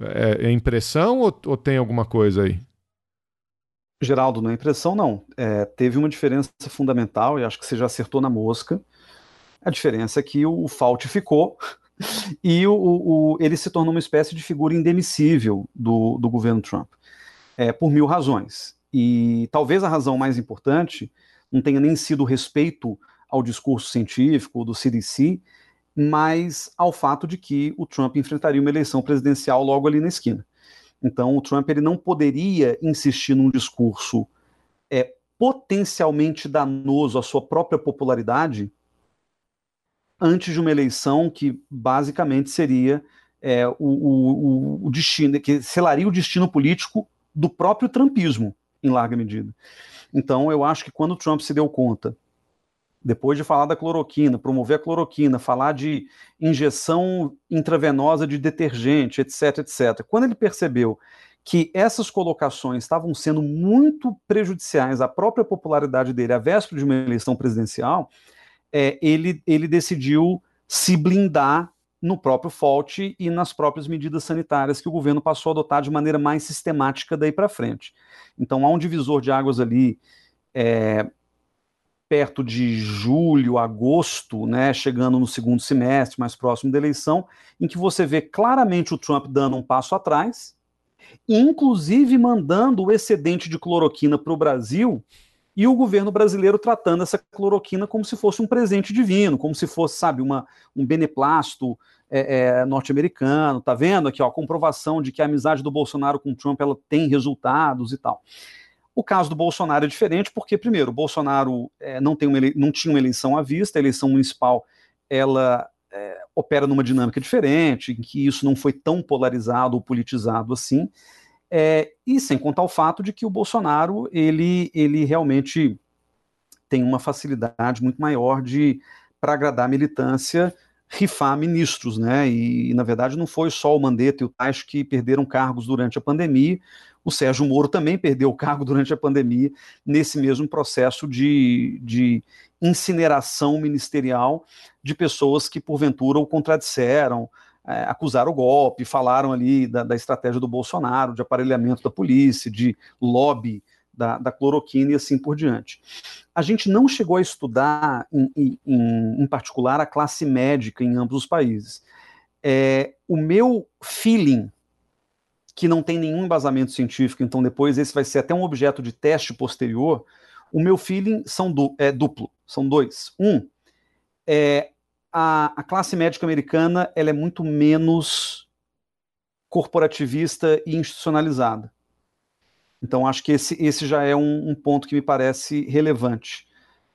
é, é impressão ou, ou tem alguma coisa aí? Geraldo, na impressão, não. É, teve uma diferença fundamental, e acho que você já acertou na mosca. A diferença é que o Fault ficou e o, o, ele se tornou uma espécie de figura indemissível do, do governo Trump, é, por mil razões. E talvez a razão mais importante não tenha nem sido o respeito ao discurso científico do CDC, mas ao fato de que o Trump enfrentaria uma eleição presidencial logo ali na esquina. Então, o Trump ele não poderia insistir num discurso é, potencialmente danoso à sua própria popularidade antes de uma eleição que basicamente seria é, o, o, o, destino, que selaria o destino político do próprio trumpismo, em larga medida. Então, eu acho que quando o Trump se deu conta, depois de falar da cloroquina, promover a cloroquina, falar de injeção intravenosa de detergente, etc, etc, quando ele percebeu que essas colocações estavam sendo muito prejudiciais à própria popularidade dele à véspera de uma eleição presidencial, é, ele, ele decidiu se blindar no próprio FOLT e nas próprias medidas sanitárias que o governo passou a adotar de maneira mais sistemática daí para frente. Então há um divisor de águas ali é, perto de julho, agosto, né, chegando no segundo semestre, mais próximo da eleição, em que você vê claramente o Trump dando um passo atrás inclusive mandando o excedente de cloroquina para o Brasil e o governo brasileiro tratando essa cloroquina como se fosse um presente divino, como se fosse, sabe, uma, um beneplácito é, é, norte-americano, tá vendo aqui, ó, a comprovação de que a amizade do Bolsonaro com o Trump ela tem resultados e tal. O caso do Bolsonaro é diferente porque, primeiro, o Bolsonaro é, não, tem uma não tinha uma eleição à vista, a eleição municipal ela é, opera numa dinâmica diferente, em que isso não foi tão polarizado ou politizado assim, é, e sem contar o fato de que o Bolsonaro ele, ele realmente tem uma facilidade muito maior de para agradar a militância rifar ministros, né? E, na verdade não foi só o Mandetta e o Tais que perderam cargos durante a pandemia, o Sérgio Moro também perdeu o cargo durante a pandemia nesse mesmo processo de, de incineração ministerial de pessoas que porventura o contradisseram, é, acusaram o golpe, falaram ali da, da, estratégia do Bolsonaro, de aparelhamento da polícia, de lobby da, da, cloroquina e assim por diante. A gente não chegou a estudar, em, em, em particular, a classe médica em ambos os países. É, o meu feeling que não tem nenhum embasamento científico, então depois esse vai ser até um objeto de teste posterior. O meu feeling são du é duplo, são dois. Um, é, a, a classe médica americana ela é muito menos corporativista e institucionalizada. Então, acho que esse, esse já é um, um, ponto que me parece relevante.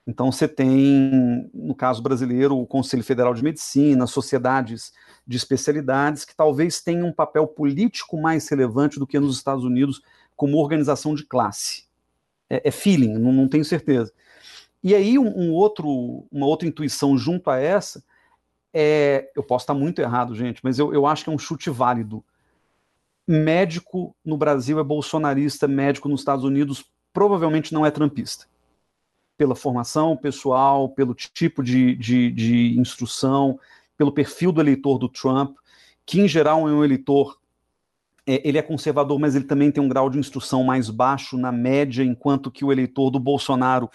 Então, você tem, no caso brasileiro, o Conselho Federal de Medicina, sociedades de especialidades que talvez tenham um papel político mais relevante do que nos Estados Unidos como organização de classe. É, é feeling, não, não, tenho certeza. E aí um, um, outro, uma outra intuição junto a essa é, eu posso estar muito errado, gente, mas eu, eu acho que é um chute válido. Médico no Brasil é bolsonarista, médico nos Estados Unidos provavelmente não é trampista. Pela formação pessoal, pelo tipo de, de, de instrução, pelo perfil do eleitor do Trump, que em geral é um eleitor é, ele é conservador, mas ele também tem um grau de instrução mais baixo na média, enquanto que o eleitor do Bolsonaro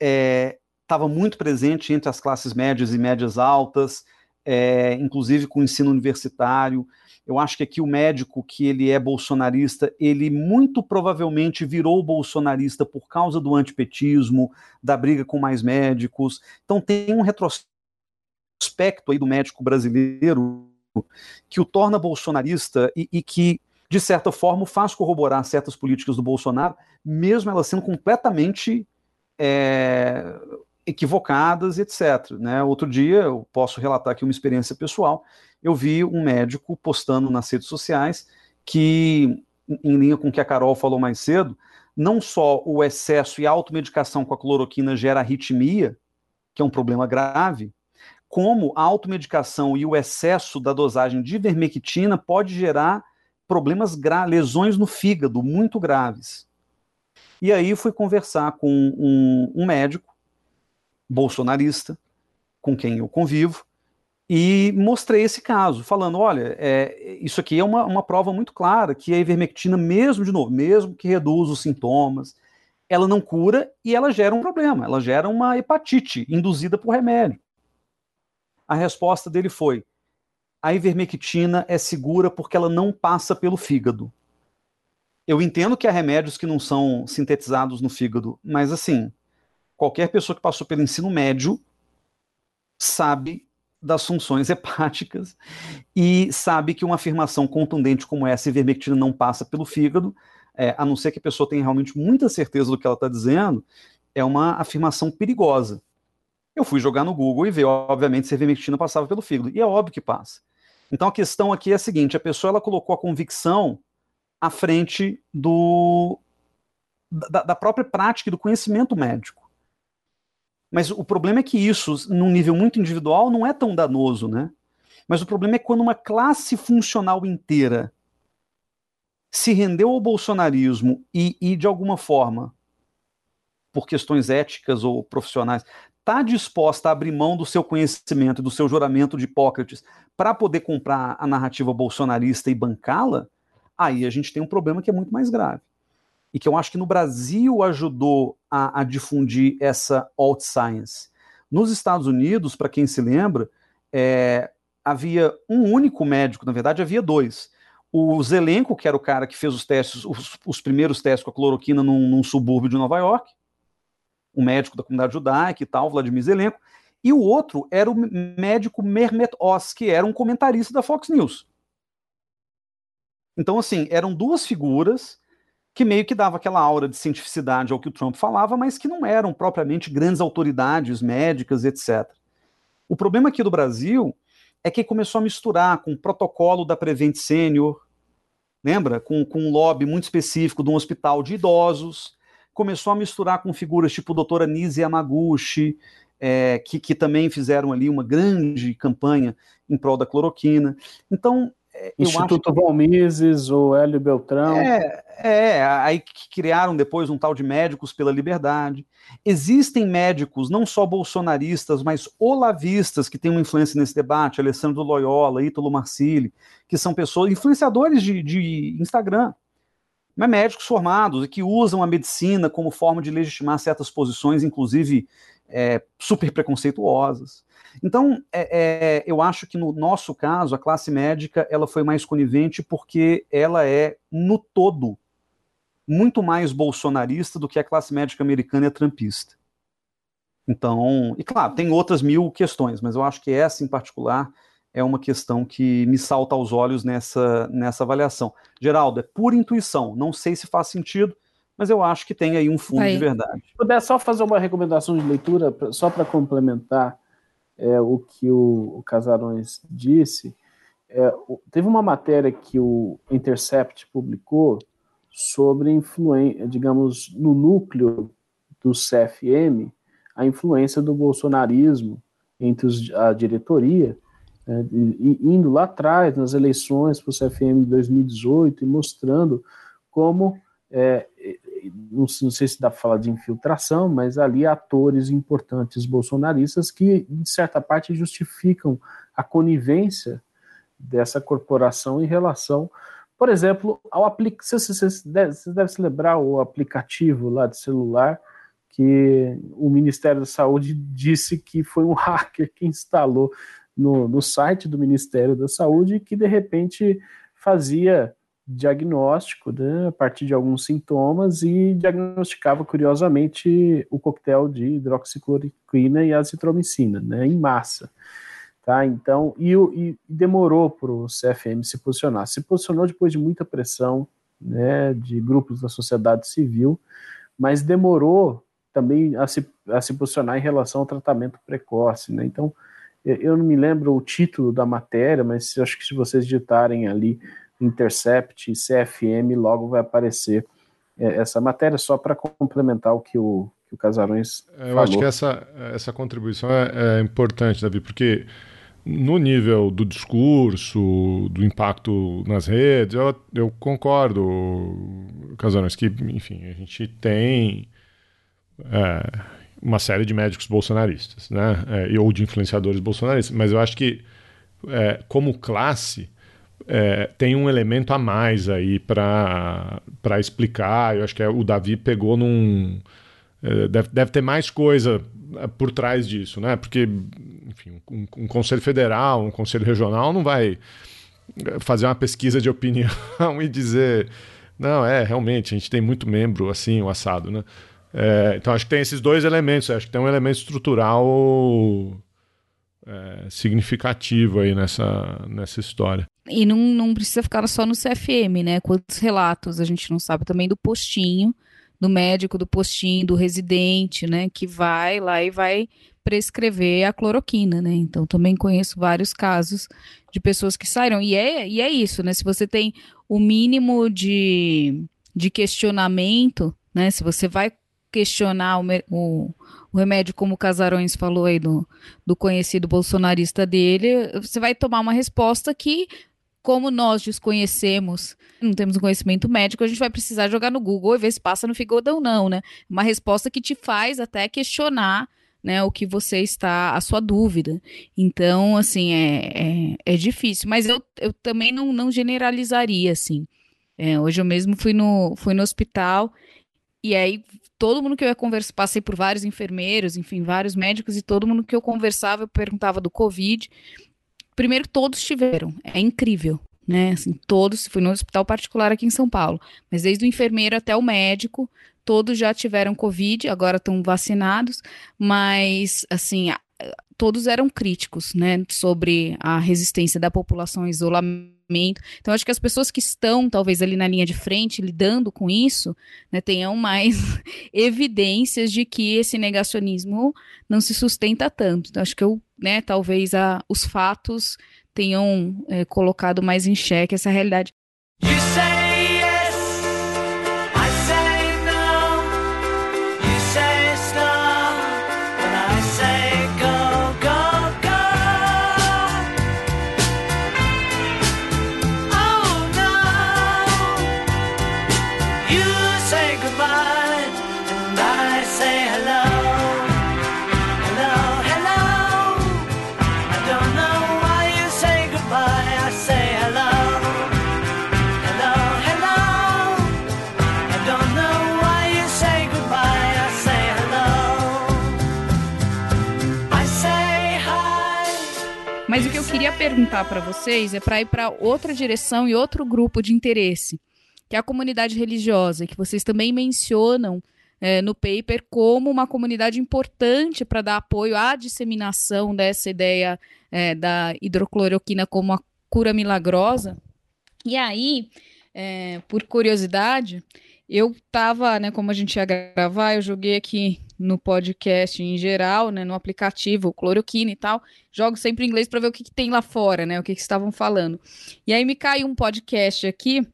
estava é, muito presente entre as classes médias e médias altas, é, inclusive com o ensino universitário. Eu acho que aqui o médico que ele é bolsonarista, ele muito provavelmente virou bolsonarista por causa do antipetismo, da briga com mais médicos. Então tem um retrospecto aí do médico brasileiro que o torna bolsonarista e, e que, de certa forma, faz corroborar certas políticas do Bolsonaro, mesmo elas sendo completamente é, equivocadas, etc. Né? Outro dia, eu posso relatar aqui uma experiência pessoal, eu vi um médico postando nas redes sociais que, em linha com o que a Carol falou mais cedo, não só o excesso e a automedicação com a cloroquina gera arritmia, que é um problema grave, como a automedicação e o excesso da dosagem de vermectina pode gerar problemas lesões no fígado muito graves. E aí fui conversar com um, um médico bolsonarista, com quem eu convivo, e mostrei esse caso, falando: olha, é, isso aqui é uma, uma prova muito clara que a ivermectina, mesmo de novo, mesmo que reduz os sintomas, ela não cura e ela gera um problema, ela gera uma hepatite induzida por remédio. A resposta dele foi: a ivermectina é segura porque ela não passa pelo fígado. Eu entendo que há remédios que não são sintetizados no fígado, mas assim, qualquer pessoa que passou pelo ensino médio sabe das funções hepáticas e sabe que uma afirmação contundente como essa, ivermectina não passa pelo fígado, é, a não ser que a pessoa tenha realmente muita certeza do que ela está dizendo, é uma afirmação perigosa. Eu fui jogar no Google e ver, obviamente, se a ivermectina passava pelo fígado. E é óbvio que passa. Então a questão aqui é a seguinte: a pessoa ela colocou a convicção à frente do da, da própria prática e do conhecimento médico. Mas o problema é que isso, num nível muito individual, não é tão danoso, né? Mas o problema é quando uma classe funcional inteira se rendeu ao bolsonarismo e, e de alguma forma, por questões éticas ou profissionais, está disposta a abrir mão do seu conhecimento, do seu juramento de Hipócrates, para poder comprar a narrativa bolsonarista e bancá-la, aí a gente tem um problema que é muito mais grave. Que eu acho que no Brasil ajudou a, a difundir essa alt science. Nos Estados Unidos, para quem se lembra, é, havia um único médico, na verdade havia dois. O Zelenko, que era o cara que fez os testes, os, os primeiros testes com a cloroquina num, num, subúrbio de Nova York, o médico da comunidade judaica e tal, Vladimir Zelenko, e o outro era o médico Mehmet Oz, que era um comentarista da Fox News. Então, assim, eram duas figuras que meio que dava aquela aura de cientificidade ao que o Trump falava, mas que não eram propriamente grandes autoridades médicas, etc. O problema aqui do Brasil é que começou a misturar com o protocolo da Prevent Senior, lembra? Com, com um lobby muito específico de um hospital de idosos, começou a misturar com figuras tipo a doutora Nise Yamaguchi, é, que, que também fizeram ali uma grande campanha em prol da cloroquina. Então, é, Instituto que... Valmises, o Hélio Beltrão. É, é, aí que criaram depois um tal de Médicos pela Liberdade. Existem médicos, não só bolsonaristas, mas olavistas que têm uma influência nesse debate, Alessandro Loyola, Ítalo Marcilli, que são pessoas, influenciadores de, de Instagram, mas médicos formados e que usam a medicina como forma de legitimar certas posições, inclusive é, super preconceituosas. Então, é, é, eu acho que no nosso caso, a classe médica ela foi mais conivente porque ela é, no todo, muito mais bolsonarista do que a classe médica americana é trampista. Então, e claro, tem outras mil questões, mas eu acho que essa em particular é uma questão que me salta aos olhos nessa, nessa avaliação. Geraldo, é pura intuição, não sei se faz sentido, mas eu acho que tem aí um fundo aí. de verdade. Se puder só fazer uma recomendação de leitura, só para complementar é, o que o, o Casarões disse, é, teve uma matéria que o Intercept publicou sobre influência, digamos, no núcleo do CFM, a influência do bolsonarismo entre os, a diretoria, é, e, indo lá atrás, nas eleições para o CFM de 2018, e mostrando como é, não, não, sei se dá para falar de infiltração, mas ali atores importantes bolsonaristas que, de certa parte, justificam a conivência dessa corporação em relação, por exemplo, ao aplicativo. Deve, você deve se lembrar o aplicativo lá de celular que o Ministério da Saúde disse que foi um hacker que instalou no, no site do Ministério da Saúde que de repente fazia diagnóstico né, a partir de alguns sintomas e diagnosticava curiosamente o coquetel de hidroxicloroquina e azitromicina, né, em massa. Tá? Então, e, e demorou para o CFM se posicionar. Se posicionou depois de muita pressão né, de grupos da sociedade civil, mas demorou também a se, a se posicionar em relação ao tratamento precoce. Né? Então, eu não me lembro o título da matéria, mas acho que se vocês digitarem ali Intercept, CFM, logo vai aparecer é, essa matéria, só para complementar o que o, que o Casarões Eu falou. acho que essa, essa contribuição é, é importante, Davi, porque no nível do discurso, do impacto nas redes, eu, eu concordo, Casarões, que, enfim, a gente tem é, uma série de médicos bolsonaristas, né? É, ou de influenciadores bolsonaristas, mas eu acho que, é, como classe, é, tem um elemento a mais aí para explicar. Eu acho que é, o Davi pegou num. É, deve, deve ter mais coisa é, por trás disso, né? Porque, enfim, um, um, conselho federal, um conselho regional não vai fazer uma pesquisa de opinião e dizer. Não, é, realmente, a gente tem muito membro assim, o assado, né? É, então acho que tem esses dois elementos. Acho que tem um elemento estrutural é, significativo aí nessa, nessa história. E não, não precisa ficar só no CFM, né? Quantos relatos a gente não sabe também do postinho, do médico do postinho, do residente, né? Que vai lá e vai prescrever a cloroquina, né? Então também conheço vários casos de pessoas que saíram. E é, e é isso, né? Se você tem o mínimo de, de questionamento né? Se você vai questionar o, o, o, remédio, como o Casarões falou aí do, do conhecido bolsonarista dele, você vai tomar uma resposta que, como nós desconhecemos, não temos um conhecimento médico, a gente vai precisar jogar no Google e ver se passa no fígado ou não, né? Uma resposta que te faz até questionar né, o que você está, a sua dúvida. Então, assim, é, é, é difícil, mas eu, eu também não, não generalizaria, assim. É, hoje eu mesmo fui no, fui no hospital e aí todo mundo que eu ia conversar, passei por vários enfermeiros, enfim, vários médicos, e todo mundo que eu conversava, eu perguntava do Covid. Primeiro, todos tiveram. É incrível, né? Assim, todos, fui no hospital particular aqui em São Paulo, mas desde o enfermeiro até o médico, todos já tiveram Covid, agora estão vacinados, mas, assim, todos eram críticos, né, sobre a resistência da população ao isolamento. Então, acho que as pessoas que estão, talvez, ali na linha de frente, lidando com isso, né, tenham mais evidências de que esse negacionismo não se sustenta tanto. Então, acho que eu, né, talvez a, os fatos tenham é, colocado mais em xeque essa realidade. Mas perguntar para vocês é para ir para outra direção e outro grupo de interesse, que é a comunidade religiosa, que vocês também mencionam é, no paper como uma comunidade importante para dar apoio à disseminação dessa ideia é, da hidrocloroquina como a cura milagrosa. E aí, é, por curiosidade, eu estava, né, como a gente ia gravar, eu joguei aqui no podcast em geral, né, no aplicativo, cloroquina e tal, jogo sempre em inglês para ver o que, que, tem lá fora, né, o que, que estavam falando. E aí me caiu um podcast aqui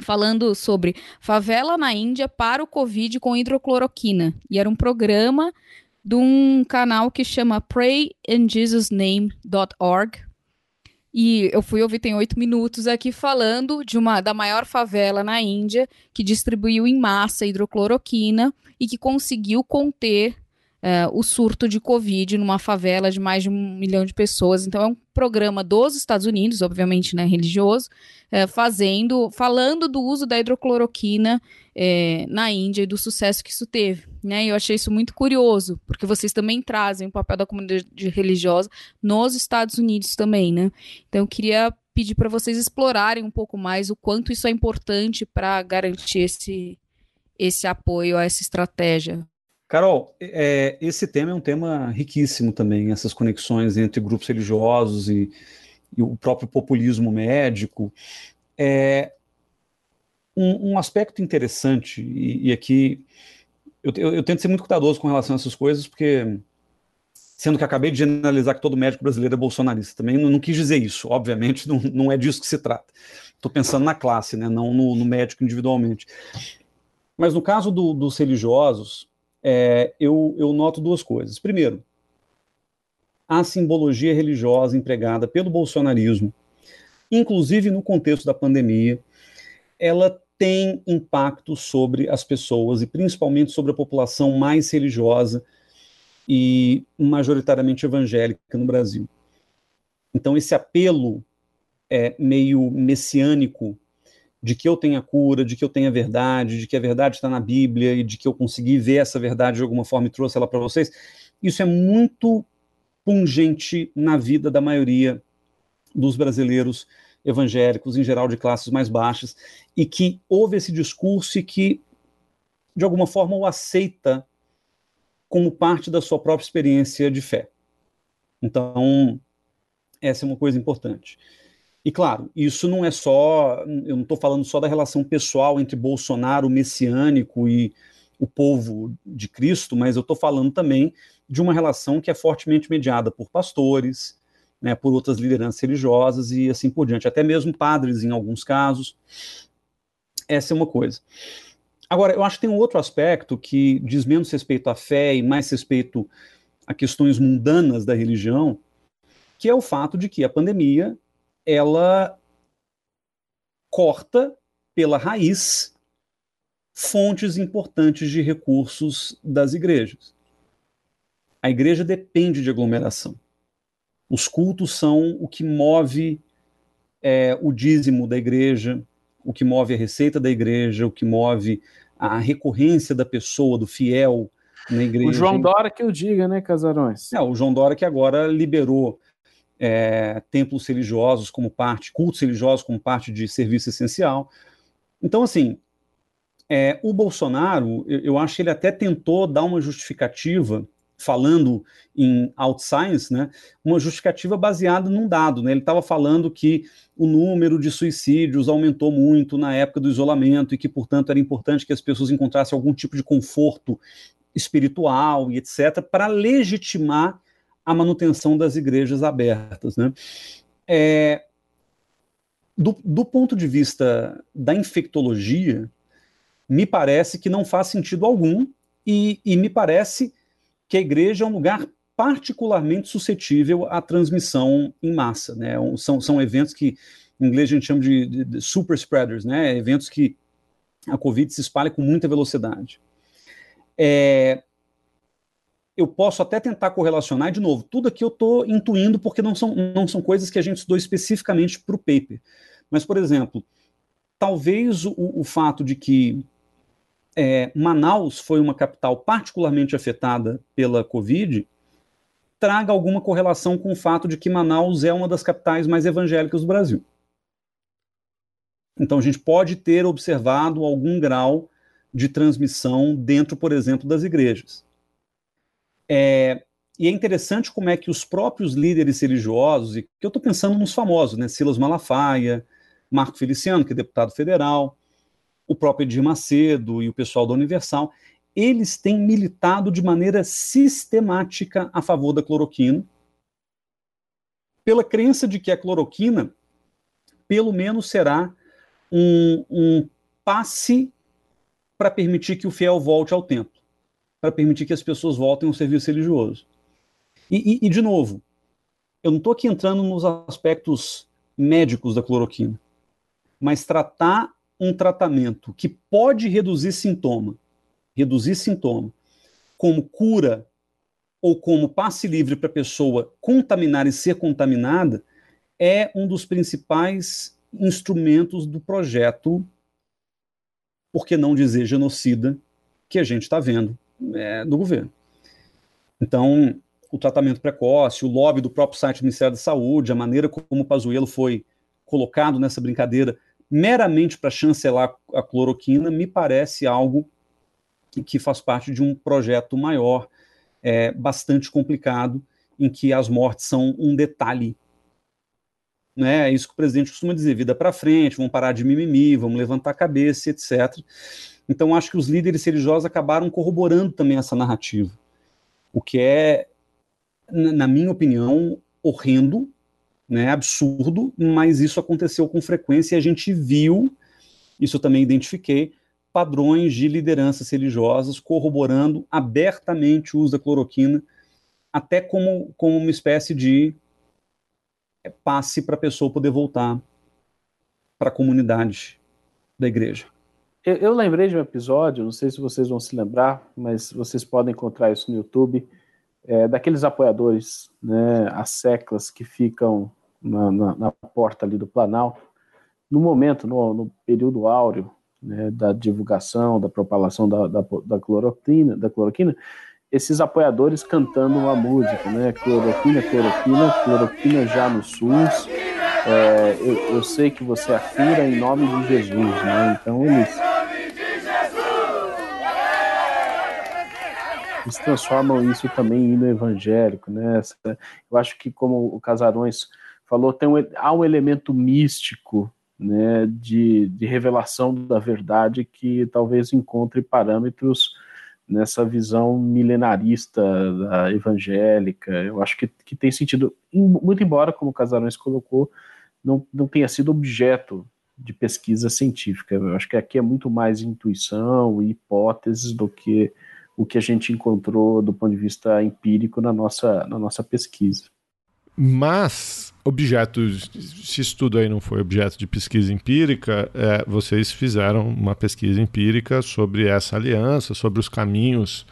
falando sobre favela na Índia para o Covid com hidrocloroquina. E era um programa de um canal que chama PrayInJesusName.org. E eu fui ouvir, tem oito minutos aqui, falando de uma da maior favela na Índia que distribuiu em massa hidrocloroquina e que conseguiu conter uh, o surto de Covid numa favela de mais de um milhão de pessoas. Então, é um programa dos Estados Unidos, obviamente, né, religioso, uh, fazendo, falando do uso da hidrocloroquina uh, na Índia e do sucesso que isso teve. Né? E eu achei isso muito curioso, porque vocês também trazem o papel da comunidade religiosa nos Estados Unidos também, né? Então, eu queria pedir para vocês explorarem um pouco mais o quanto isso é importante para garantir esse esse apoio a essa estratégia? Carol, é, esse tema é um tema riquíssimo também, essas conexões entre grupos religiosos e, e o próprio populismo médico. É, um, um aspecto interessante, e, e aqui eu, eu, eu, tento ser muito cuidadoso com relação a essas coisas, porque, sendo que acabei de generalizar que todo médico brasileiro é bolsonarista, também não, não quis dizer isso, obviamente, não, não é disso que se trata. Estou pensando na classe, né, não no, no médico individualmente. Mas no caso do, dos religiosos, é, eu, eu noto duas coisas. Primeiro, a simbologia religiosa empregada pelo bolsonarismo, inclusive no contexto da pandemia, ela tem impacto sobre as pessoas e principalmente sobre a população mais religiosa e majoritariamente evangélica no Brasil. Então, esse apelo é, meio messiânico de que eu tenha cura, de que eu tenha verdade, de que a verdade está na Bíblia e de que eu consegui ver essa verdade de alguma forma e trouxe ela para vocês, isso é muito pungente na vida da maioria dos brasileiros evangélicos, em geral de classes mais baixas, e que houve esse discurso e que, de alguma forma, o aceita como parte da sua própria experiência de fé. Então, essa é uma coisa importante. E claro, isso não é só, eu não estou falando só da relação pessoal entre Bolsonaro, o messiânico e o povo de Cristo, mas eu estou falando também de uma relação que é fortemente mediada por pastores, né, por outras lideranças religiosas e assim por diante, até mesmo padres em alguns casos. Essa é uma coisa. Agora, eu acho que tem um outro aspecto que diz menos respeito à fé e mais respeito a questões mundanas da religião, que é o fato de que a pandemia ela corta pela raiz fontes importantes de recursos das igrejas. A igreja depende de aglomeração. Os cultos são o que move é, o dízimo da igreja, o que move a receita da igreja, o que move a recorrência da pessoa, do fiel na igreja. O João Dora que eu diga, né, Casarões? É, o João Dora que agora liberou é, templos religiosos como parte, cultos religiosos como parte de serviço essencial. Então, assim, é, o Bolsonaro, eu, eu acho que ele até tentou dar uma justificativa falando em outscience, né, uma justificativa baseada num dado. Né? Ele estava falando que o número de suicídios aumentou muito na época do isolamento e que, portanto, era importante que as pessoas encontrassem algum tipo de conforto espiritual e etc., para legitimar a manutenção das igrejas abertas. Né? É, do, do ponto de vista da infectologia, me parece que não faz sentido algum e, e me parece que a igreja é um lugar particularmente suscetível à transmissão em massa. Né? São, são eventos que, em inglês, a gente chama de, de, de super spreaders, né? eventos que a Covid se espalha com muita velocidade. É, eu posso até tentar correlacionar, de novo, tudo aqui eu estou intuindo porque não são, não são coisas que a gente estudou especificamente para o paper. Mas, por exemplo, talvez o, o fato de que é, Manaus foi uma capital particularmente afetada pela Covid, traga alguma correlação com o fato de que Manaus é uma das capitais mais evangélicas do Brasil. Então a gente pode ter observado algum grau de transmissão dentro, por exemplo, das igrejas. É, e é interessante como é que os próprios líderes religiosos, e que eu estou pensando nos famosos, né, Silas Malafaia, Marco Feliciano, que é deputado federal, o próprio Edir Macedo e o pessoal da Universal, eles têm militado de maneira sistemática a favor da cloroquina, pela crença de que a cloroquina, pelo menos, será um, um passe para permitir que o fiel volte ao templo, para permitir que as pessoas voltem ao serviço religioso. E, e, e de novo, eu não estou aqui entrando nos aspectos médicos da cloroquina, mas tratar um tratamento que pode reduzir sintoma, reduzir sintoma, como cura ou como passe livre para a pessoa contaminar e ser contaminada, é um dos principais instrumentos do projeto, por que não dizer genocida, que a gente está vendo é, do governo. Então, o tratamento precoce, o lobby do próprio site do Ministério da Saúde, a maneira como o Pazuello foi colocado nessa brincadeira meramente para chancelar a cloroquina me parece algo que faz parte de um projeto maior, é, bastante complicado, em que as mortes são um detalhe. Né? É isso que o presidente costuma dizer: vida para frente, vamos parar de mimimi, vamos levantar a cabeça, etc. Então, acho que os líderes religiosos acabaram corroborando também essa narrativa, o que é, na minha opinião, horrendo, né, absurdo, mas isso aconteceu com frequência e a gente viu, isso eu também identifiquei, padrões de lideranças religiosas corroborando abertamente o uso da cloroquina, até como, como uma espécie de é, passe para a pessoa poder voltar para a comunidade da igreja. Eu, eu, lembrei de um episódio, não sei se vocês vão se lembrar, mas vocês podem encontrar isso no YouTube, é, daqueles apoiadores, né, as seclas que ficam na, na, na, porta ali do Planalto, no momento, no, no período áureo né, da divulgação, da propalação da, da, da, cloroquina, da cloroquina, esses apoiadores cantando uma música, né? Cloroquina, cloroquina, cloroquina já no SUS. É, eu, eu, sei que você afira em nome de Jesus, né? Então eles. Eles transformam isso também em hino evangélico, né? Eu acho que, como o Casarões falou, tem um, há um elemento místico né, de, de revelação da verdade que talvez encontre parâmetros nessa visão milenarista evangélica. Eu acho que, que tem sentido, muito embora, como o Casarões colocou, não, não tenha sido objeto de pesquisa científica. Eu acho que aqui é muito mais intuição e hipóteses do que o que a gente encontrou do ponto de vista empírico na nossa, na nossa pesquisa. Mas objetos, se isso tudo aí não foi objeto de pesquisa empírica, é, vocês fizeram uma pesquisa empírica sobre essa aliança, sobre os caminhos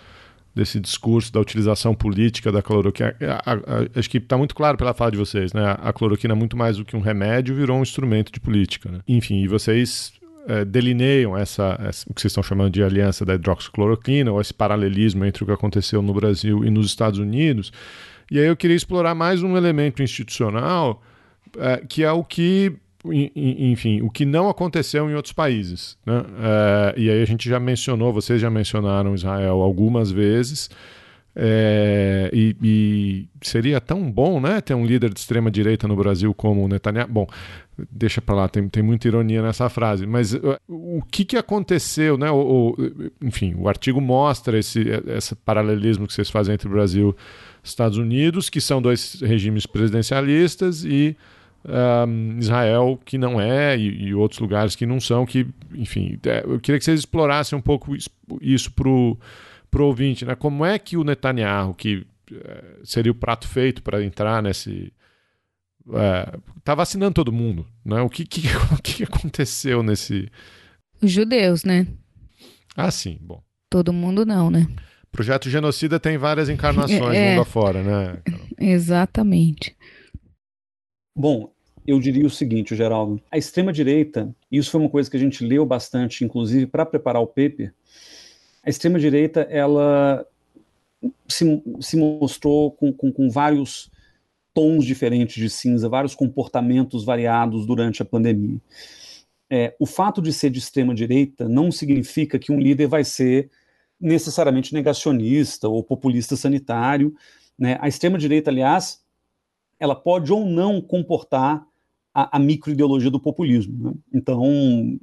desse discurso da utilização política da cloroquina. A, a, a, acho que está muito claro pela fala de vocês, né? A cloroquina, muito mais do que um remédio, virou um instrumento de política. Né? Enfim, e vocês é, delineiam essa, essa, o que vocês estão chamando de aliança da hidroxicloroquina, ou esse paralelismo entre o que aconteceu no Brasil e nos Estados Unidos. E aí eu queria explorar mais um elemento institucional, é, que é o que enfim, o que não aconteceu em outros países. Né? É, e aí a gente já mencionou, vocês já mencionaram Israel algumas vezes, é, e, e, seria tão bom né, ter um líder de extrema direita no Brasil como o Netanyahu. Bom, deixa para lá, tem, tem muita ironia nessa frase, mas uh, o que, que aconteceu? Né, o, o, enfim, o artigo mostra esse, esse paralelismo que vocês fazem entre o Brasil e Estados Unidos, que são dois regimes presidencialistas, e um, Israel que não é e, e, outros lugares que não são que enfim é, eu queria que vocês explorassem um pouco isso para o ouvinte né? Como é que o Netanyahu que é, seria o prato feito para entrar nesse está é, vacinando todo mundo né? O que, que o que aconteceu nesse? Os judeus né? Ah sim bom. Todo mundo não né? Projeto genocida tem várias encarnações é, mundo afora né exatamente. Bom, eu diria o seguinte, Geraldo. A extrema-direita, isso foi uma coisa que a gente leu bastante, inclusive para preparar o paper, a extrema-direita, ela se, se mostrou com, com, com, vários tons diferentes de cinza, vários comportamentos variados durante a pandemia. É, o fato de ser de extrema-direita não significa que um líder vai ser necessariamente negacionista ou populista sanitário. Né? A extrema-direita, aliás, ela pode ou não comportar a, a microideologia do populismo. Né? Então,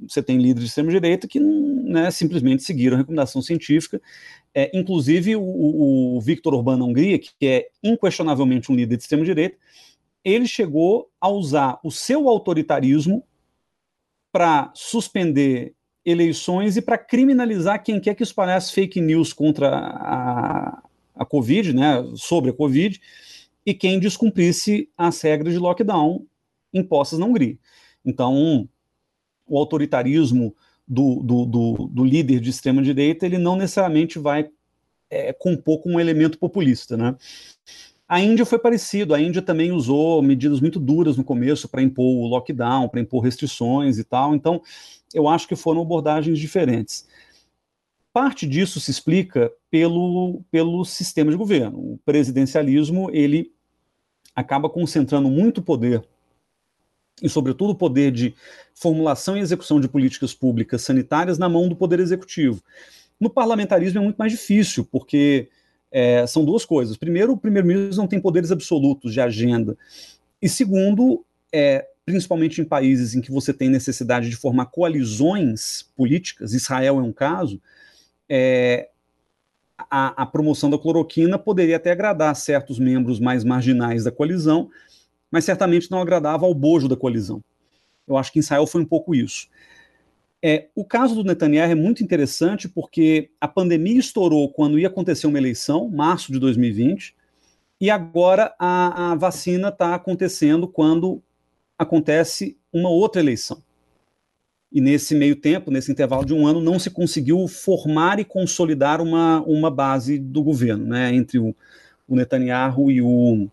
você tem líderes de extrema-direita que né, simplesmente seguiram a recomendação científica. É, inclusive, o, o Victor Orbán na Hungria, que é inquestionavelmente um líder de extrema-direita, ele chegou a usar o seu autoritarismo para suspender eleições e para criminalizar quem quer que espalhasse fake news contra a, a Covid, né, sobre a Covid, e quem descumprisse as regras de lockdown impostas na Hungria. Então, o autoritarismo do, do, do, do líder de extrema-direita, ele não necessariamente vai é, compor com um elemento populista, né? A Índia foi parecido, a Índia também usou medidas muito duras no começo para impor o lockdown, para impor restrições e tal, então eu acho que foram abordagens diferentes. Parte disso se explica pelo, pelo sistema de governo. O presidencialismo, ele acaba concentrando muito poder e, sobretudo, o poder de formulação e execução de políticas públicas sanitárias na mão do Poder Executivo. No parlamentarismo é muito mais difícil, porque é, são duas coisas. Primeiro, o primeiro-ministro não tem poderes absolutos de agenda. E segundo, é, principalmente em países em que você tem necessidade de formar coalizões políticas, Israel é um caso, é, a, a, promoção da cloroquina poderia até agradar certos membros mais marginais da coalizão, mas certamente não agradava ao bojo da coalizão. Eu acho que em Israel foi um pouco isso. É, o caso do Netanyahu é muito interessante porque a pandemia estourou quando ia acontecer uma eleição, março de 2020, e agora a, a vacina está acontecendo quando acontece uma outra eleição. E nesse meio tempo, nesse intervalo de um ano, não se conseguiu formar e consolidar uma, uma base do governo, né, entre o, o Netanyahu e o,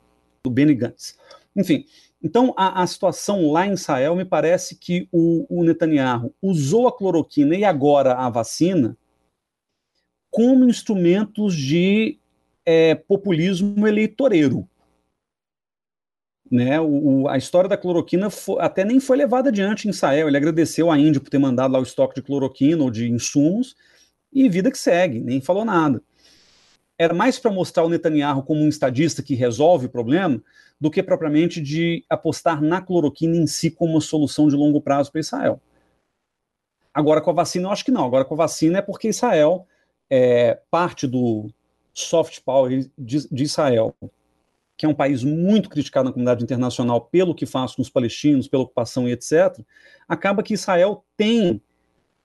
o Benny Gantz. Enfim, então a, a, situação lá em Israel me parece que o, o Netanyahu usou a cloroquina e agora a vacina como instrumentos de é, populismo eleitoreiro né, o, a história da cloroquina foi, até nem foi levada adiante em Israel. Ele agradeceu a Índia por ter mandado lá o estoque de cloroquina ou de insumos e vida que segue, nem falou nada. Era mais para mostrar o Netanyahu como um estadista que resolve o problema do que propriamente de apostar na cloroquina em si como uma solução de longo prazo para Israel. Agora com a vacina, eu acho que não. Agora com a vacina é porque Israel é parte do soft power de, de Israel que é um país muito criticado na comunidade internacional pelo que faz com os palestinos, pela ocupação e etc., acaba que Israel tem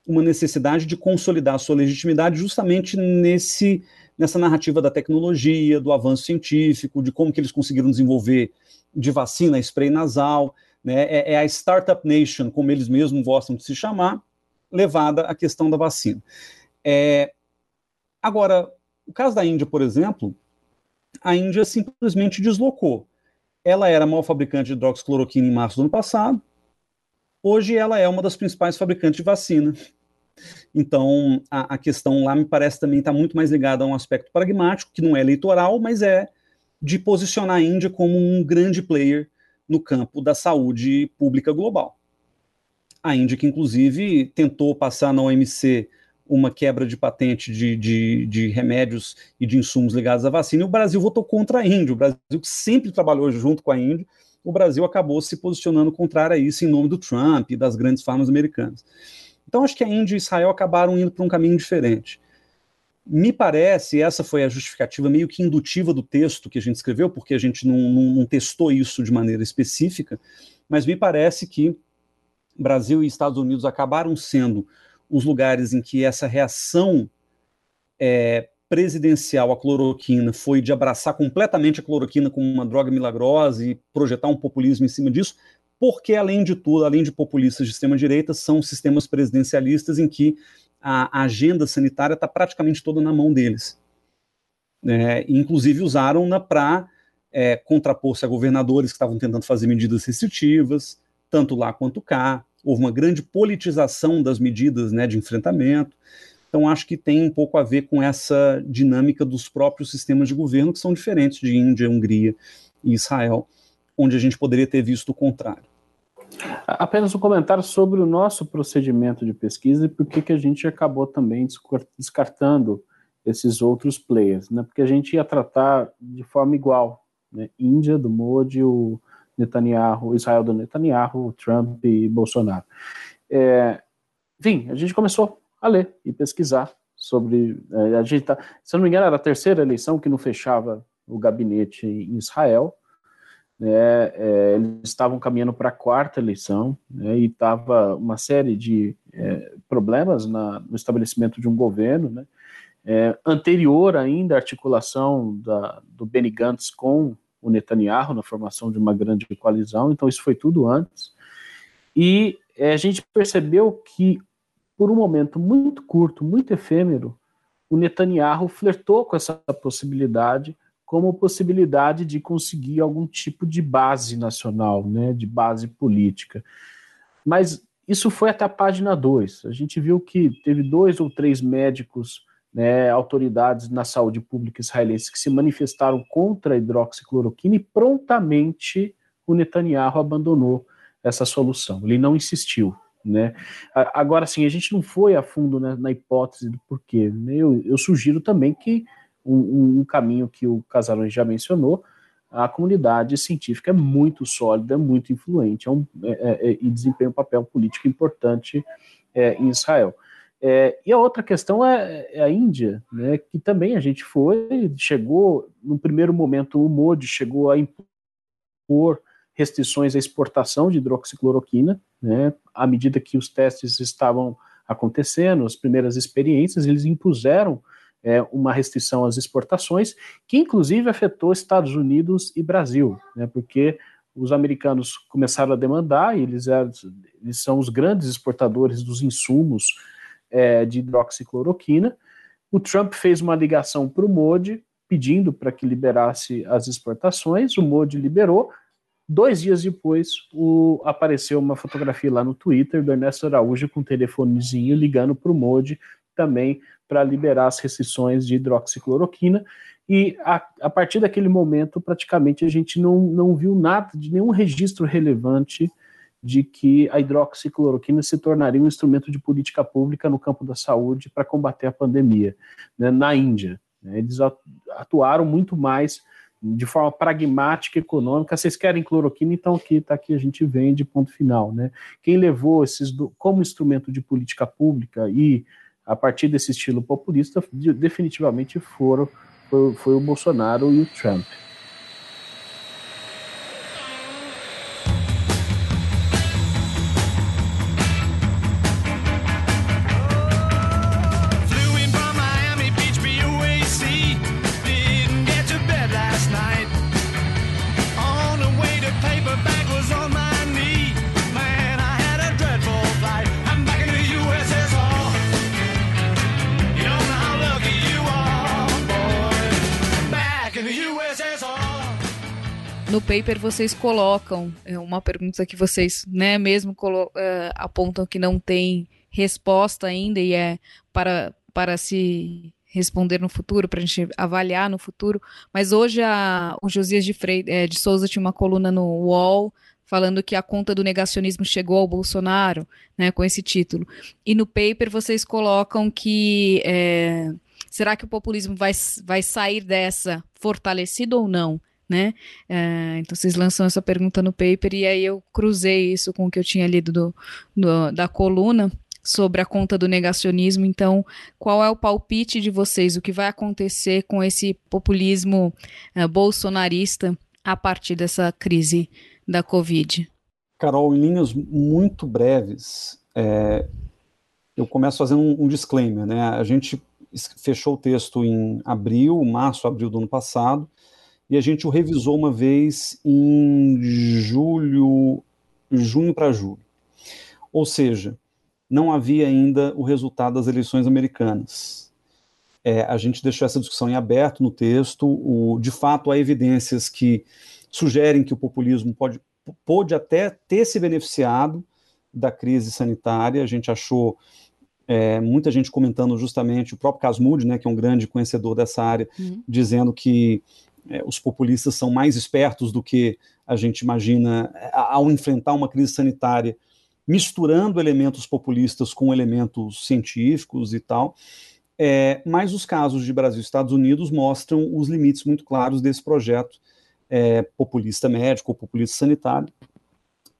uma necessidade de consolidar sua legitimidade justamente nesse, nessa narrativa da tecnologia, do avanço científico, de como que eles conseguiram desenvolver de vacina, spray nasal, né? é, é a Startup Nation, como eles mesmos gostam de se chamar, levada à questão da vacina. É, agora, o caso da Índia, por exemplo, a Índia simplesmente deslocou. Ela era maior fabricante de hidroxicloroquina em março do ano passado, hoje ela é uma das principais fabricantes de vacina. Então, a, a questão lá me parece também estar tá muito mais ligada a um aspecto pragmático, que não é eleitoral, mas é de posicionar a Índia como um grande player no campo da saúde pública global. A Índia, que inclusive tentou passar na OMC uma quebra de patente de, de, de, remédios e de insumos ligados à vacina, e o Brasil votou contra a Índia. O Brasil, que sempre trabalhou junto com a Índia, o Brasil acabou se posicionando contrário a isso em nome do Trump e das grandes farmas americanas. Então, acho que a Índia e Israel acabaram indo para um caminho diferente. Me parece, essa foi a justificativa meio que indutiva do texto que a gente escreveu, porque a gente não, não, não testou isso de maneira específica, mas me parece que Brasil e Estados Unidos acabaram sendo os lugares em que essa reação é, presidencial à cloroquina foi de abraçar completamente a cloroquina como uma droga milagrosa e projetar um populismo em cima disso, porque, além de tudo, além de populistas de extrema-direita, são sistemas presidencialistas em que a, agenda sanitária está praticamente toda na mão deles. É, inclusive usaram-na para é, contrapor-se a governadores que estavam tentando fazer medidas restritivas, tanto lá quanto cá. Houve uma grande politização das medidas né, de enfrentamento. Então, acho que tem um pouco a ver com essa dinâmica dos próprios sistemas de governo, que são diferentes de Índia, Hungria e Israel, onde a gente poderia ter visto o contrário. Apenas um comentário sobre o nosso procedimento de pesquisa e por que, a gente acabou também descartando esses outros players, né? Porque a gente ia tratar de forma igual, né? Índia do Modi, o Netanyahu, Israel do Netanyahu, Trump e Bolsonaro. É, enfim, a gente começou a ler e pesquisar sobre. É, a gente tá, se eu não me engano, era a terceira eleição que não fechava o gabinete em Israel. Né, é, eles estavam caminhando para a quarta eleição né, e estava uma série de é, problemas na, no estabelecimento de um governo, né, é, anterior ainda à articulação da, do Benny Gantz com o Netanyahu na formação de uma grande coalizão, então isso foi tudo antes. E é, a gente percebeu que, por um momento muito curto, muito efêmero, o Netanyahu flertou com essa possibilidade como possibilidade de conseguir algum tipo de base nacional, né, de base política. Mas isso foi até a página 2. A gente viu que teve dois ou três médicos, né, autoridades na saúde pública israelense que se manifestaram contra a hidroxicloroquina e prontamente o Netanyahu abandonou essa solução. Ele não insistiu. Né? Agora, sim, a gente não foi a fundo né, na hipótese do porquê. Eu, eu sugiro também que um, um caminho que o Casarões já mencionou, a comunidade científica é muito sólida, muito influente é um, é, é, é, e desempenha um papel político importante é, em Israel. É, e a outra questão é, a Índia, né, que também a gente foi, chegou, no primeiro momento, o Modi chegou a impor restrições à exportação de hidroxicloroquina, né, à medida que os testes estavam acontecendo, as primeiras experiências, eles impuseram é, uma restrição às exportações, que inclusive afetou Estados Unidos e Brasil, né, porque os americanos começaram a demandar, e eles, eles são os grandes exportadores dos insumos é, de hidroxicloroquina. O Trump fez uma ligação para o Modi, pedindo para que liberasse as exportações, o Modi liberou. Dois dias depois, o, apareceu uma fotografia lá no Twitter do Ernesto Araújo com um telefonezinho ligando para o Modi também para liberar as restrições de hidroxicloroquina. E a, a, partir daquele momento, praticamente a gente não, não viu nada, de nenhum registro relevante de que a hidroxicloroquina se tornaria um instrumento de política pública no campo da saúde para combater a pandemia. Né, na Índia, né, eles atuaram muito mais de forma pragmática, econômica. Vocês querem cloroquina, então aqui está aqui a gente vende, ponto final. Né? Quem levou esses como instrumento de política pública e a partir desse estilo populista, definitivamente foram foi, foi o Bolsonaro e o Trump. Paper vocês colocam é uma pergunta que vocês, né, mesmo uh, apontam que não tem resposta ainda e é para, para se responder no futuro, para a gente avaliar no futuro. Mas hoje a, o Josias de, Freire, é, de Souza tinha uma coluna no UOL falando que a conta do negacionismo chegou ao Bolsonaro, né, com esse título. E no paper vocês colocam que é, será que o populismo vai, vai sair dessa fortalecido ou não? Né? É, então vocês lançam essa pergunta no paper e aí eu cruzei isso com o que eu tinha lido do, do, da coluna sobre a conta do negacionismo. Então, qual é o palpite de vocês? O que vai acontecer com esse populismo é, bolsonarista a partir dessa crise da Covid? Carol, em linhas muito breves, é, eu começo fazendo um, um, disclaimer, né? A gente fechou o texto em abril, março, abril do ano passado, e a gente o revisou uma vez em julho, junho para julho. Ou seja, não havia ainda o resultado das eleições americanas. É, a gente deixou essa discussão em aberto no texto. O, de fato, há evidências que sugerem que o populismo pode, pode até ter se beneficiado da crise sanitária. A gente achou é, muita gente comentando justamente o próprio Casmud, né, que é um grande conhecedor dessa área, uhum. dizendo que é, os populistas são mais espertos do que a gente imagina é, ao enfrentar uma crise sanitária, misturando elementos populistas com elementos científicos e tal. É, mas os casos de Brasil e Estados Unidos mostram os limites muito claros desse projeto é, populista médico ou populista sanitário,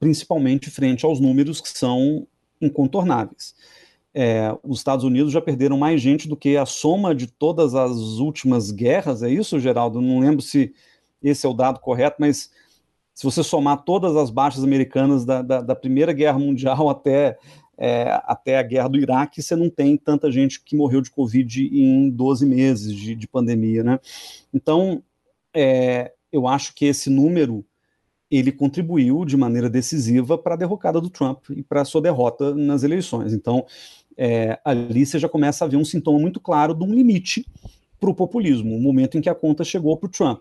principalmente frente aos números que são incontornáveis. É, os Estados Unidos já perderam mais gente do que a soma de todas as últimas guerras, é isso, Geraldo? Não lembro se esse é o dado correto, mas se você somar todas as baixas americanas da, da, da Primeira Guerra Mundial até, é, até a guerra do Iraque, você não tem tanta gente que morreu de Covid em 12 meses de, de pandemia, né? Então, é, eu acho que esse número ele contribuiu de maneira decisiva para a derrocada do Trump e para a sua derrota nas eleições. Então, é, ali você já começa a ver um sintoma muito claro de um limite para o populismo, o momento em que a conta chegou para o Trump.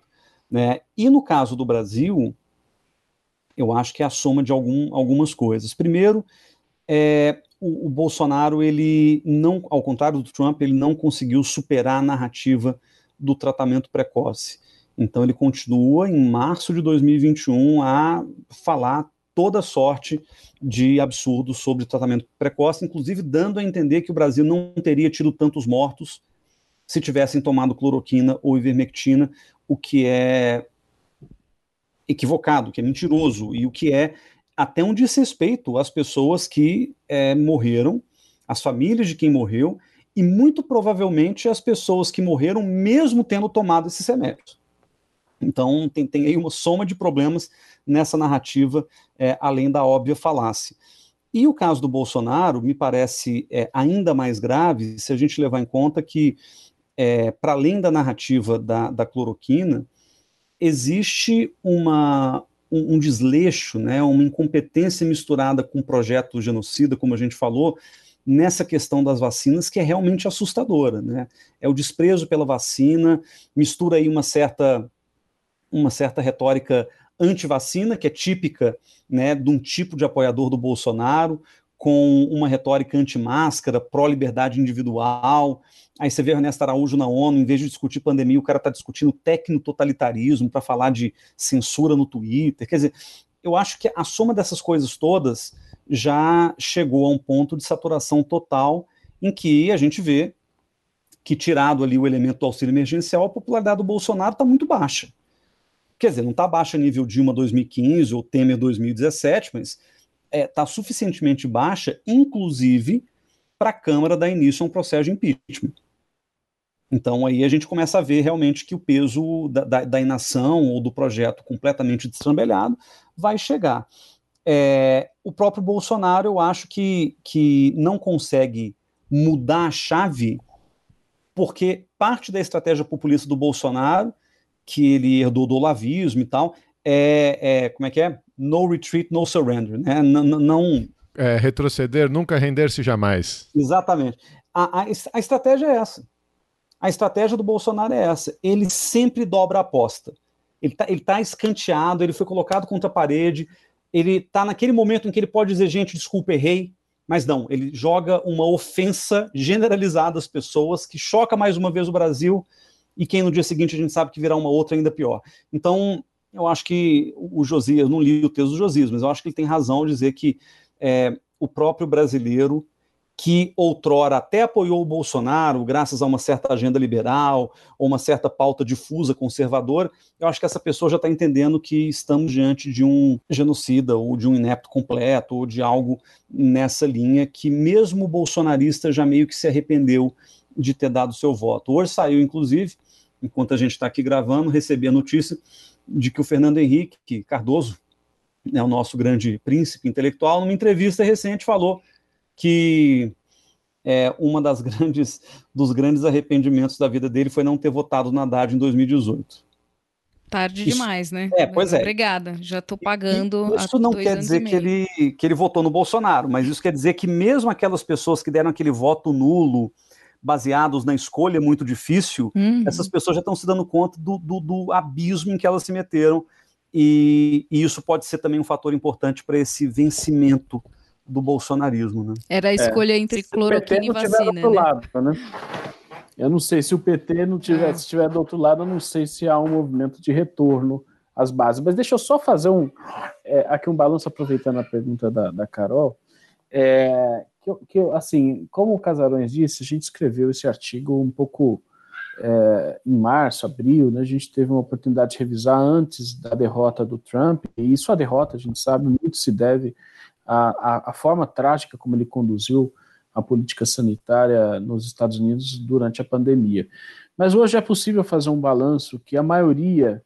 Né? E no caso do Brasil, eu acho que é a soma de algum, algumas coisas. Primeiro, é, o, o, Bolsonaro, ele não, ao contrário do Trump, ele não conseguiu superar a narrativa do tratamento precoce. Então ele continua em março de 2021 a falar toda sorte de absurdos sobre tratamento precoce, inclusive dando a entender que o Brasil não teria tido tantos mortos se tivessem tomado cloroquina ou ivermectina, o que é equivocado, que é mentiroso e o que é até um desrespeito às pessoas que é, morreram, às famílias de quem morreu e muito provavelmente às pessoas que morreram mesmo tendo tomado esses remédios. Então, tem, tem aí uma soma de problemas nessa narrativa, é, além da óbvia falácia. E o caso do Bolsonaro me parece é, ainda mais grave se a gente levar em conta que, é, para além da narrativa da, da cloroquina, existe uma, um, um, desleixo, né, uma incompetência misturada com um projeto genocida, como a gente falou, nessa questão das vacinas que é realmente assustadora. Né? É o desprezo pela vacina, mistura aí uma certa uma certa retórica anti-vacina, que é típica né, de um tipo de apoiador do Bolsonaro, com uma retórica anti-máscara, pró-liberdade individual. Aí você vê Ernesto Araújo na ONU, em vez de discutir pandemia, o cara está discutindo tecno-totalitarismo para falar de censura no Twitter. Quer dizer, eu acho que a soma dessas coisas todas já chegou a um ponto de saturação total em que a gente vê que, tirado ali o elemento do auxílio emergencial, a popularidade do Bolsonaro está muito baixa. Quer dizer, não está baixa nível Dilma 2015 ou Temer 2017, mas está é, tá suficientemente baixa, inclusive, para a Câmara dar início a um processo de impeachment. Então aí a gente começa a ver realmente que o peso da, da, da inação ou do projeto completamente destrambelhado vai chegar. É, o próprio Bolsonaro, eu acho que, que não consegue mudar a chave, porque parte da estratégia populista do Bolsonaro que ele herdou do olavismo e tal, é, é, como é que é? No retreat, no surrender, né? Não, não... É, retroceder, nunca render-se jamais. Exatamente. A, a, a estratégia é essa. A estratégia do Bolsonaro é essa. Ele sempre dobra a aposta. Ele está ele tá escanteado, ele foi colocado contra a parede, ele está naquele momento em que ele pode dizer, gente, desculpa, errei, mas não, ele joga uma ofensa generalizada às pessoas que choca mais uma vez o Brasil e quem no dia seguinte a gente sabe que virá uma outra ainda pior. Então, eu acho que o Josias, não li o texto do Josias, mas eu acho que ele tem razão ao dizer que é, o próprio brasileiro que outrora até apoiou o Bolsonaro, graças a uma certa agenda liberal, ou uma certa pauta difusa conservadora, eu acho que essa pessoa já está entendendo que estamos diante de um genocida, ou de um inepto completo, ou de algo nessa linha, que mesmo o bolsonarista já meio que se arrependeu de ter dado seu voto. Hoje saiu, inclusive, enquanto a gente está aqui gravando, recebi a notícia de que o Fernando Henrique Cardoso, né, o nosso grande príncipe intelectual, numa entrevista recente falou que é, uma das grandes dos grandes arrependimentos da vida dele foi não ter votado na Haddad em 2018. Tarde isso, demais, né? É, pois é. Obrigada, já estou pagando. Isso não quer dizer que ele, que ele votou no Bolsonaro, mas isso quer dizer que mesmo aquelas pessoas que deram aquele voto nulo, baseados na escolha muito difícil, uhum. essas pessoas já estão se dando conta do, do, do, abismo em que elas se meteram, e, e isso pode ser também um fator importante para esse vencimento do bolsonarismo. Né? Era a escolha é. entre cloroquina e vacina. né? Lado, né? Eu não sei se o PT não tiver, é. se estiver do outro lado, eu não sei se há um movimento de retorno às bases. Mas deixa eu só fazer um é, aqui um balanço aproveitando a pergunta da, da Carol. É, que, que, assim, como o Casarões disse, a gente escreveu esse artigo um pouco é, em março, abril, né, a gente teve uma oportunidade de revisar antes da derrota do Trump, e isso a derrota, a gente sabe, muito se deve à, à, à forma trágica como ele conduziu a política sanitária nos Estados Unidos durante a pandemia. Mas hoje é possível fazer um balanço que a maioria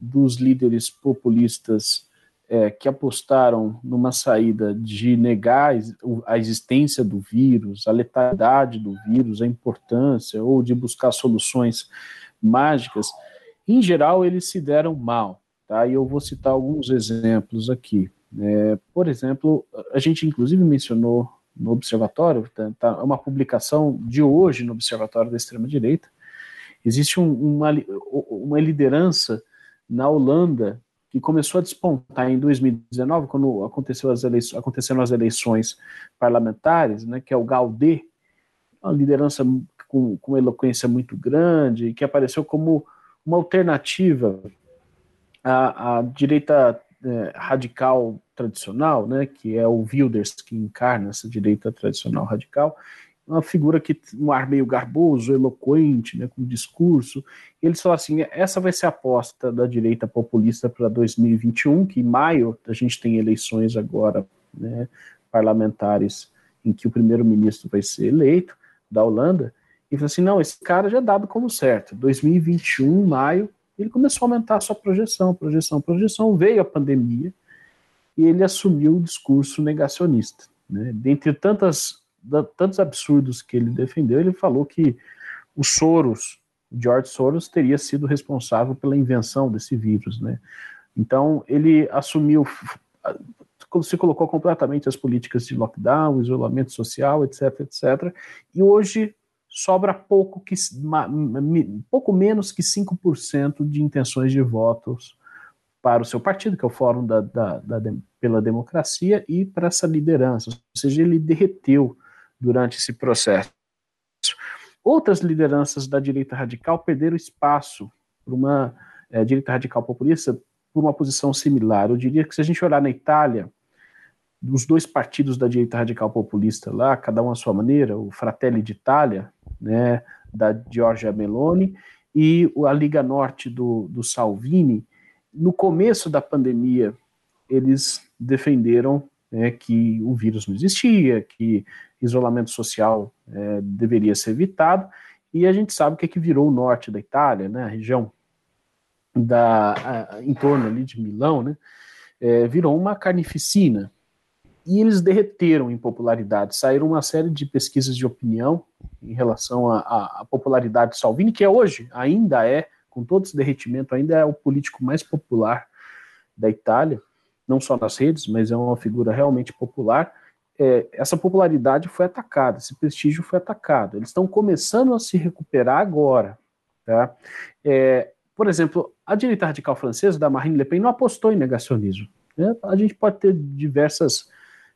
dos líderes populistas é, que apostaram numa saída de negar a existência do vírus, a letalidade do vírus, a importância, ou de buscar soluções mágicas, em geral eles se deram mal. Tá? E eu vou citar alguns exemplos aqui. É, por exemplo, a gente inclusive mencionou no Observatório, tá, tá uma publicação de hoje no Observatório da Extrema-Direita, existe um, uma, uma liderança na Holanda que começou a despontar em 2019, quando aconteceu as eleições, aconteceram as eleições parlamentares, né, que é o Gaudê, uma liderança com, com eloquência muito grande, que apareceu como uma alternativa à, à direita é, radical tradicional, né, que é o Wilders, que encarna essa direita tradicional radical, uma figura que um ar meio garboso, eloquente, né, com discurso. Eles falaram assim: essa vai ser a aposta da direita populista para 2021, que em maio a gente tem eleições agora né, parlamentares em que o primeiro-ministro vai ser eleito da Holanda. E falou assim: não, esse cara já é dado como certo. 2021, maio, ele começou a aumentar a sua projeção, projeção, projeção. Veio a pandemia e ele assumiu o discurso negacionista. Né? Dentre tantas tantos absurdos que ele defendeu, ele falou que o Soros, George Soros, teria sido responsável pela invenção desse vírus, né? Então, ele assumiu, se colocou completamente as políticas de lockdown, isolamento social, etc, etc, e hoje sobra pouco, que, pouco menos que 5% de intenções de votos para o seu partido, que é o Fórum da, da, da, pela Democracia, e para essa liderança. Ou seja, ele derreteu durante esse processo. Outras lideranças da direita radical perderam espaço para uma é, direita radical populista por uma posição similar. Eu diria que se a gente olhar na Itália, os dois partidos da direita radical populista lá, cada um à sua maneira, o Fratelli d'Italia, né, da Giorgia Meloni, e a Liga Norte do, do Salvini, no começo da pandemia, eles defenderam né, que o vírus não existia, que isolamento social é, deveria ser evitado, e a gente sabe o que, é que virou o norte da Itália, né, a região da, a, em torno ali de Milão, né, é, virou uma carnificina, e eles derreteram em popularidade, saíram uma série de pesquisas de opinião em relação à popularidade de Salvini, que é hoje, ainda é, com todo esse derretimento, ainda é o político mais popular da Itália, não só nas redes, mas é uma figura realmente popular, é, essa popularidade foi atacada, esse prestígio foi atacado. Eles estão começando a se recuperar agora. Tá? É, por exemplo, a direita radical francesa, da Marine Le Pen, não apostou em negacionismo. Né? A gente pode ter diversas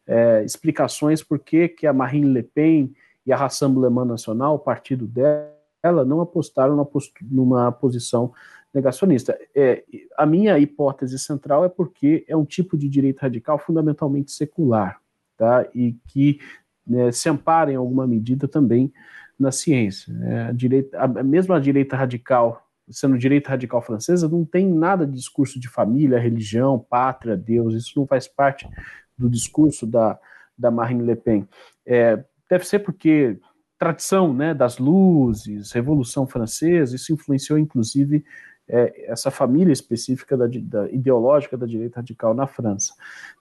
é, explicações por que, que a Marine Le Pen e a Rassemblement Nacional, o partido dela, não apostaram numa, numa posição negacionista. É, a minha hipótese central é porque é um tipo de direita radical fundamentalmente secular, tá? e que né, se ampara em alguma medida também na ciência. Né? A direita, a, mesmo a direita radical, sendo direita radical francesa, não tem nada de discurso de família, religião, pátria, Deus, isso não faz parte do discurso da, da Marine Le Pen. É, deve ser porque tradição né, das luzes, Revolução Francesa, isso influenciou inclusive é, essa família específica da, da, ideológica da direita radical na França.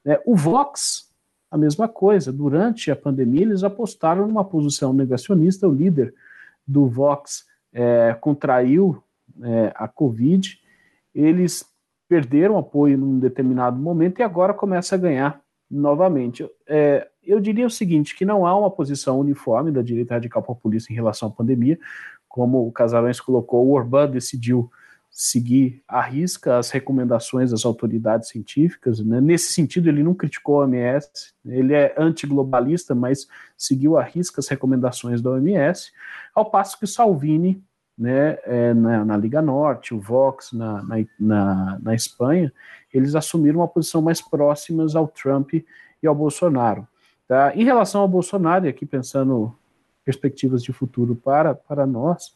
É, o Vox, a mesma coisa, durante a pandemia eles apostaram numa posição negacionista, o líder do Vox é, contraiu é, a Covid, eles perderam apoio num determinado momento e agora começa a ganhar novamente. É, eu diria o seguinte, que não há uma posição uniforme da direita radical populista em relação à pandemia, como o Casarões colocou, o Orbán decidiu seguir à risca as recomendações das autoridades científicas. Né? Nesse sentido, ele não criticou a OMS, ele é antiglobalista, mas seguiu à risca as recomendações da OMS, ao passo que Salvini, né, é, na, na, Liga Norte, o Vox na, na, na, na Espanha, eles assumiram uma posição mais próximas ao Trump e ao Bolsonaro. Tá? Em relação ao Bolsonaro, e aqui pensando perspectivas de futuro para, para nós,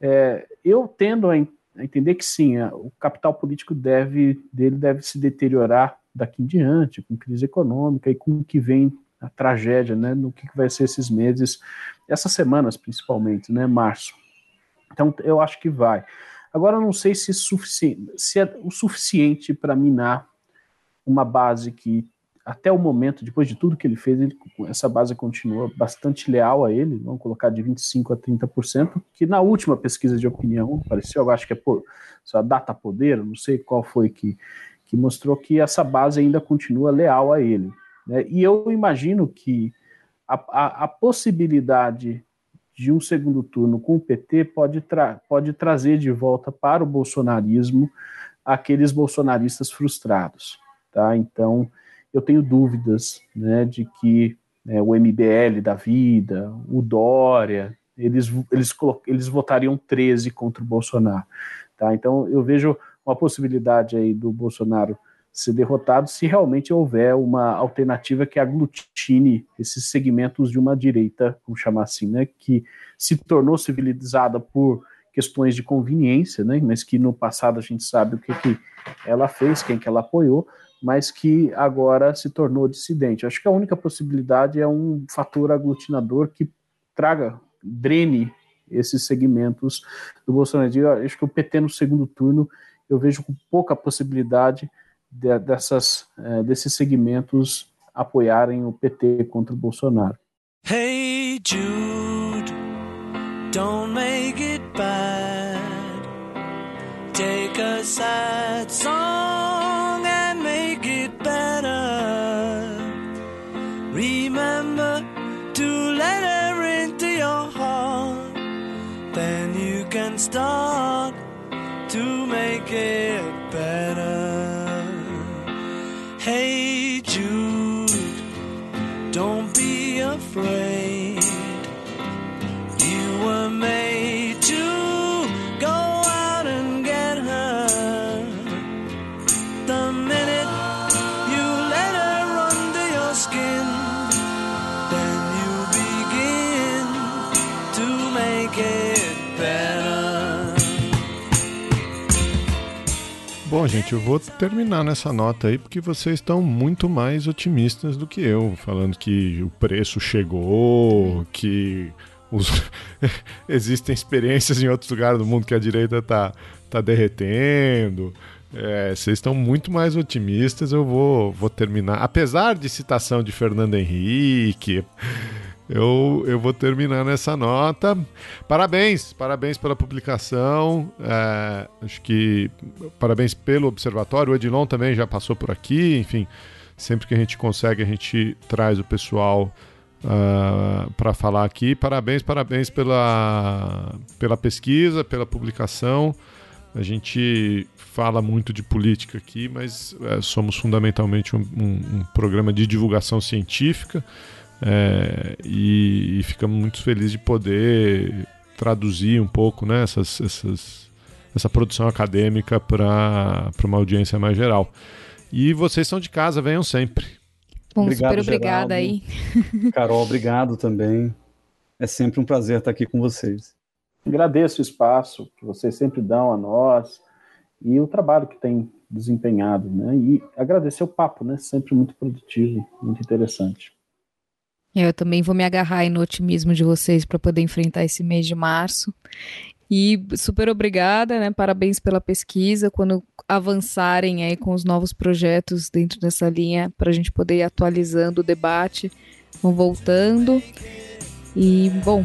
é, eu tendo a entender que sim, o capital político deve, dele deve se deteriorar daqui em diante, com crise econômica e com o que vem a tragédia, né, no que vai ser esses meses, essas semanas principalmente, né, março. Então, eu acho que vai. Agora, eu não sei se, sufici se é o suficiente para minar uma base que até o momento, depois de tudo que ele fez, ele, essa base continua bastante leal a ele, vamos colocar de 25% a 30%, que na última pesquisa de opinião, pareceu, eu acho que é por só data poder, não sei qual foi que, que mostrou que essa base ainda continua leal a ele. Né? E eu imagino que a, a, a, possibilidade de um segundo turno com o PT pode, tra pode trazer de volta para o bolsonarismo aqueles bolsonaristas frustrados. Tá? Então, eu tenho dúvidas né, de que né, o MBL da vida, o Dória, eles, eles, eles votariam 13 contra o Bolsonaro. Tá? Então eu vejo uma possibilidade aí do Bolsonaro ser derrotado se realmente houver uma alternativa que aglutine esses segmentos de uma direita, vamos chamar assim, né, que se tornou civilizada por questões de conveniência, né, mas que no passado a gente sabe o que, que ela fez, quem que ela apoiou, mas que agora se tornou dissidente. Acho que a única possibilidade é um fator aglutinador que traga, drene esses segmentos do Bolsonaro. acho que o PT no segundo turno eu vejo com pouca possibilidade de, dessas, é, desses segmentos apoiarem o PT contra o Bolsonaro. Hey Jude, don't make it bad. Take a sad song. stars. Bom, gente, eu vou terminar nessa nota aí porque vocês estão muito mais otimistas do que eu, falando que o preço chegou, que os... existem experiências em outros lugares do mundo que a direita tá, tá derretendo. É, vocês estão muito mais otimistas, eu vou, vou terminar. Apesar de citação de Fernando Henrique, eu, eu vou terminar nessa nota. Parabéns, parabéns pela publicação. É, acho que parabéns pelo observatório. O Edilon também já passou por aqui. Enfim, sempre que a gente consegue, a gente traz o pessoal uh, ah, para falar aqui. Parabéns, parabéns pela, pela pesquisa, pela publicação. A gente fala muito de política aqui, mas é, somos fundamentalmente um, um, um, programa de divulgação científica é, e, e, ficamos muito felizes de poder traduzir um pouco né, essas, essas, essa produção acadêmica para uma audiência mais geral. E vocês são de casa, venham sempre. Bom, obrigado, super obrigada aí. Carol, obrigado também. É sempre um prazer estar aqui com vocês. Agradeço o espaço que vocês sempre dão a nós e o trabalho que tem desempenhado, né? E agradecer o papo, né? Sempre muito produtivo, muito interessante. Eu também vou me agarrar aí no otimismo de vocês para poder enfrentar esse mês de março. E super obrigada, né? Parabéns pela pesquisa. Quando avançarem aí com os novos projetos dentro dessa linha, para a gente poder ir atualizando o debate, vão voltando. E, bom,